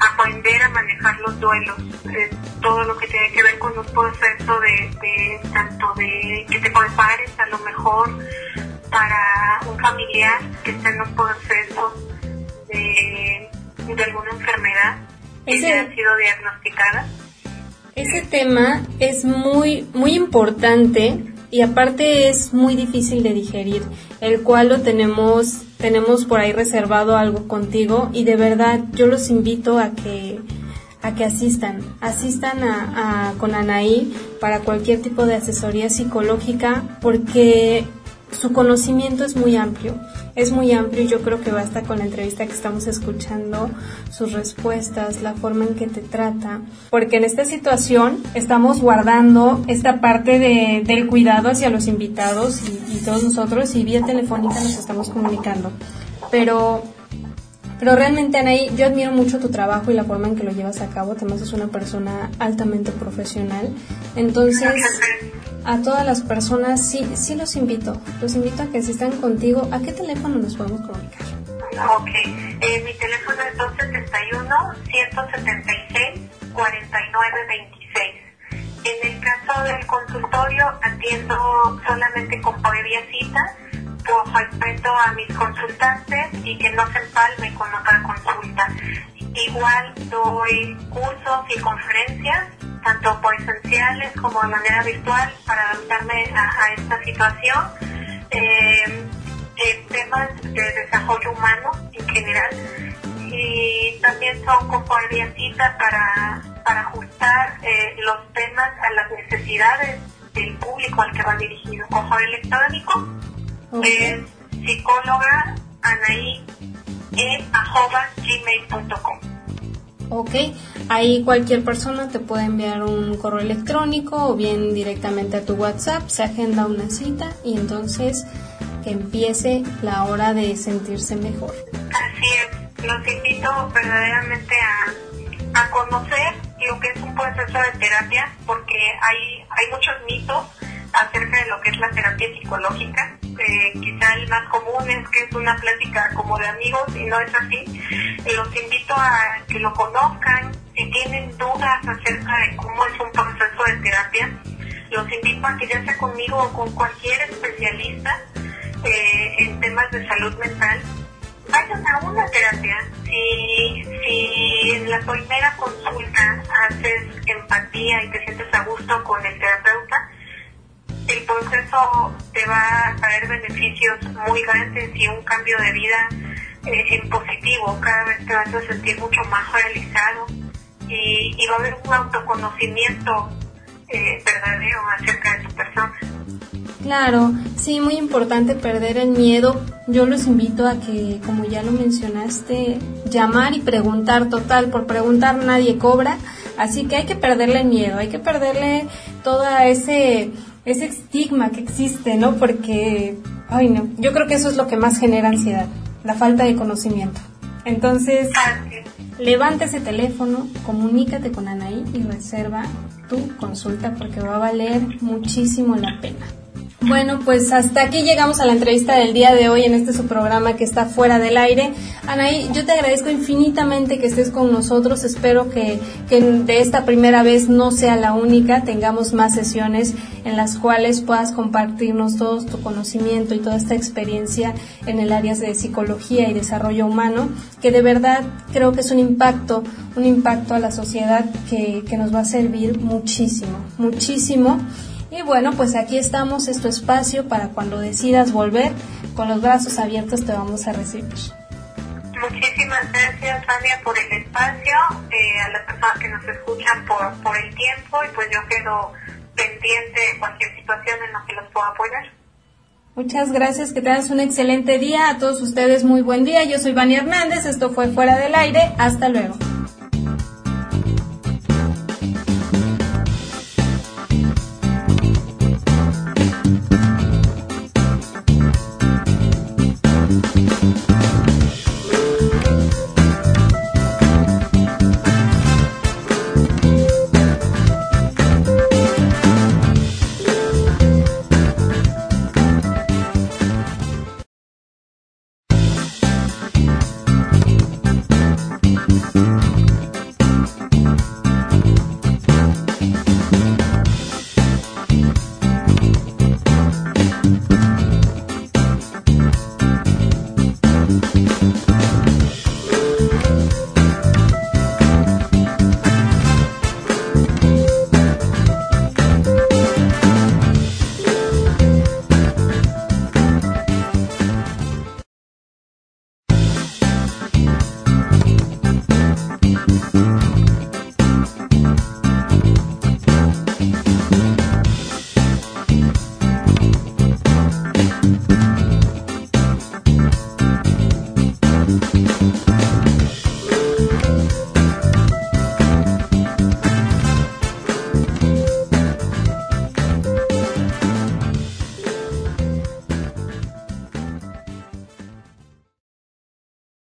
aprender a manejar los duelos, eh, todo lo que tiene que ver con un proceso de, tanto de que te prepares a lo mejor para un familiar que esté en un proceso de, alguna enfermedad que haya sido diagnosticada.
Ese tema es muy, muy importante y aparte es muy difícil de digerir, el cual lo tenemos, tenemos por ahí reservado algo contigo y de verdad yo los invito a que a que asistan, asistan a, a, con Anaí para cualquier tipo de asesoría psicológica porque su conocimiento es muy amplio, es muy amplio y yo creo que basta con la entrevista que estamos escuchando, sus respuestas, la forma en que te trata, porque en esta situación estamos guardando esta parte de, del cuidado hacia los invitados y, todos nosotros y vía telefónica nos estamos comunicando. Pero pero realmente, Anaí, yo admiro mucho tu trabajo y la forma en que lo llevas a cabo. Te es una persona altamente profesional. Entonces, a todas las personas, sí, sí los invito. Los invito a que si están contigo, ¿a qué teléfono nos podemos comunicar?
Ok, eh, mi teléfono es 271-176-4926. En el caso del consultorio, atiendo solamente con previa cita por respeto a mis consultantes y que no se empalme con otra consulta. Igual doy cursos y conferencias, tanto presenciales como de manera virtual, para adaptarme a, esta situación. Eh, temas de desarrollo humano en general y también son con cita para, para ajustar eh, los temas a las necesidades del público al que va dirigido. Correo electrónico es psicóloga anaí e gmail.com.
Ok, ahí cualquier persona te puede enviar un correo electrónico o bien directamente a tu WhatsApp, se agenda una cita y entonces que empiece la hora de sentirse mejor.
Así es, los invito verdaderamente a, a conocer lo que es un proceso de terapia porque hay, hay muchos mitos acerca de lo que es la terapia psicológica. Eh, quizá el más común es que es una plática como de amigos y no es así. Los invito a que lo conozcan. Si tienen dudas acerca de cómo es un proceso de terapia, los invito a que ya sea conmigo o con cualquier especialista eh, en temas de salud mental, vayan a una terapia. Si, si en la primera consulta haces empatía y te sientes a gusto con el terapeuta, el proceso te va a traer beneficios muy grandes y un cambio de vida eh, en positivo. Cada vez te vas a sentir mucho más realizado y, va a haber un autoconocimiento eh, verdadero acerca de tu persona.
Claro, sí, muy importante perder el miedo. Yo los invito a que, como ya lo mencionaste, llamar y preguntar total. Por preguntar nadie cobra. Así que hay que perderle el miedo, hay que perderle toda ese ese estigma que existe, ¿no? Porque, ay no, yo creo que eso es lo que más genera ansiedad, la falta de conocimiento. Entonces, levanta ese teléfono, comunícate con Anaí y reserva tu consulta porque va a valer muchísimo la pena. Bueno, pues hasta aquí llegamos a la entrevista del día de hoy en este su programa que está fuera del aire. Anaí, yo te agradezco infinitamente que estés con nosotros. Espero que, que de esta primera vez no sea la única. Tengamos más sesiones en las cuales puedas compartirnos todo tu conocimiento y toda esta experiencia en el área de psicología y desarrollo humano, que de verdad creo que es un impacto, un impacto a la sociedad que, que nos va a servir muchísimo, muchísimo. Y bueno, pues aquí estamos, es tu espacio para cuando decidas volver, con los brazos abiertos te vamos a recibir.
Muchísimas gracias, Tania, por el espacio, eh, a las personas que nos escuchan por, por el tiempo y pues yo quedo pendiente de cualquier situación en la que los pueda apoyar.
Muchas gracias, que tengas un excelente día. A todos ustedes muy buen día. Yo soy Vani Hernández, esto fue Fuera del Aire. Hasta luego.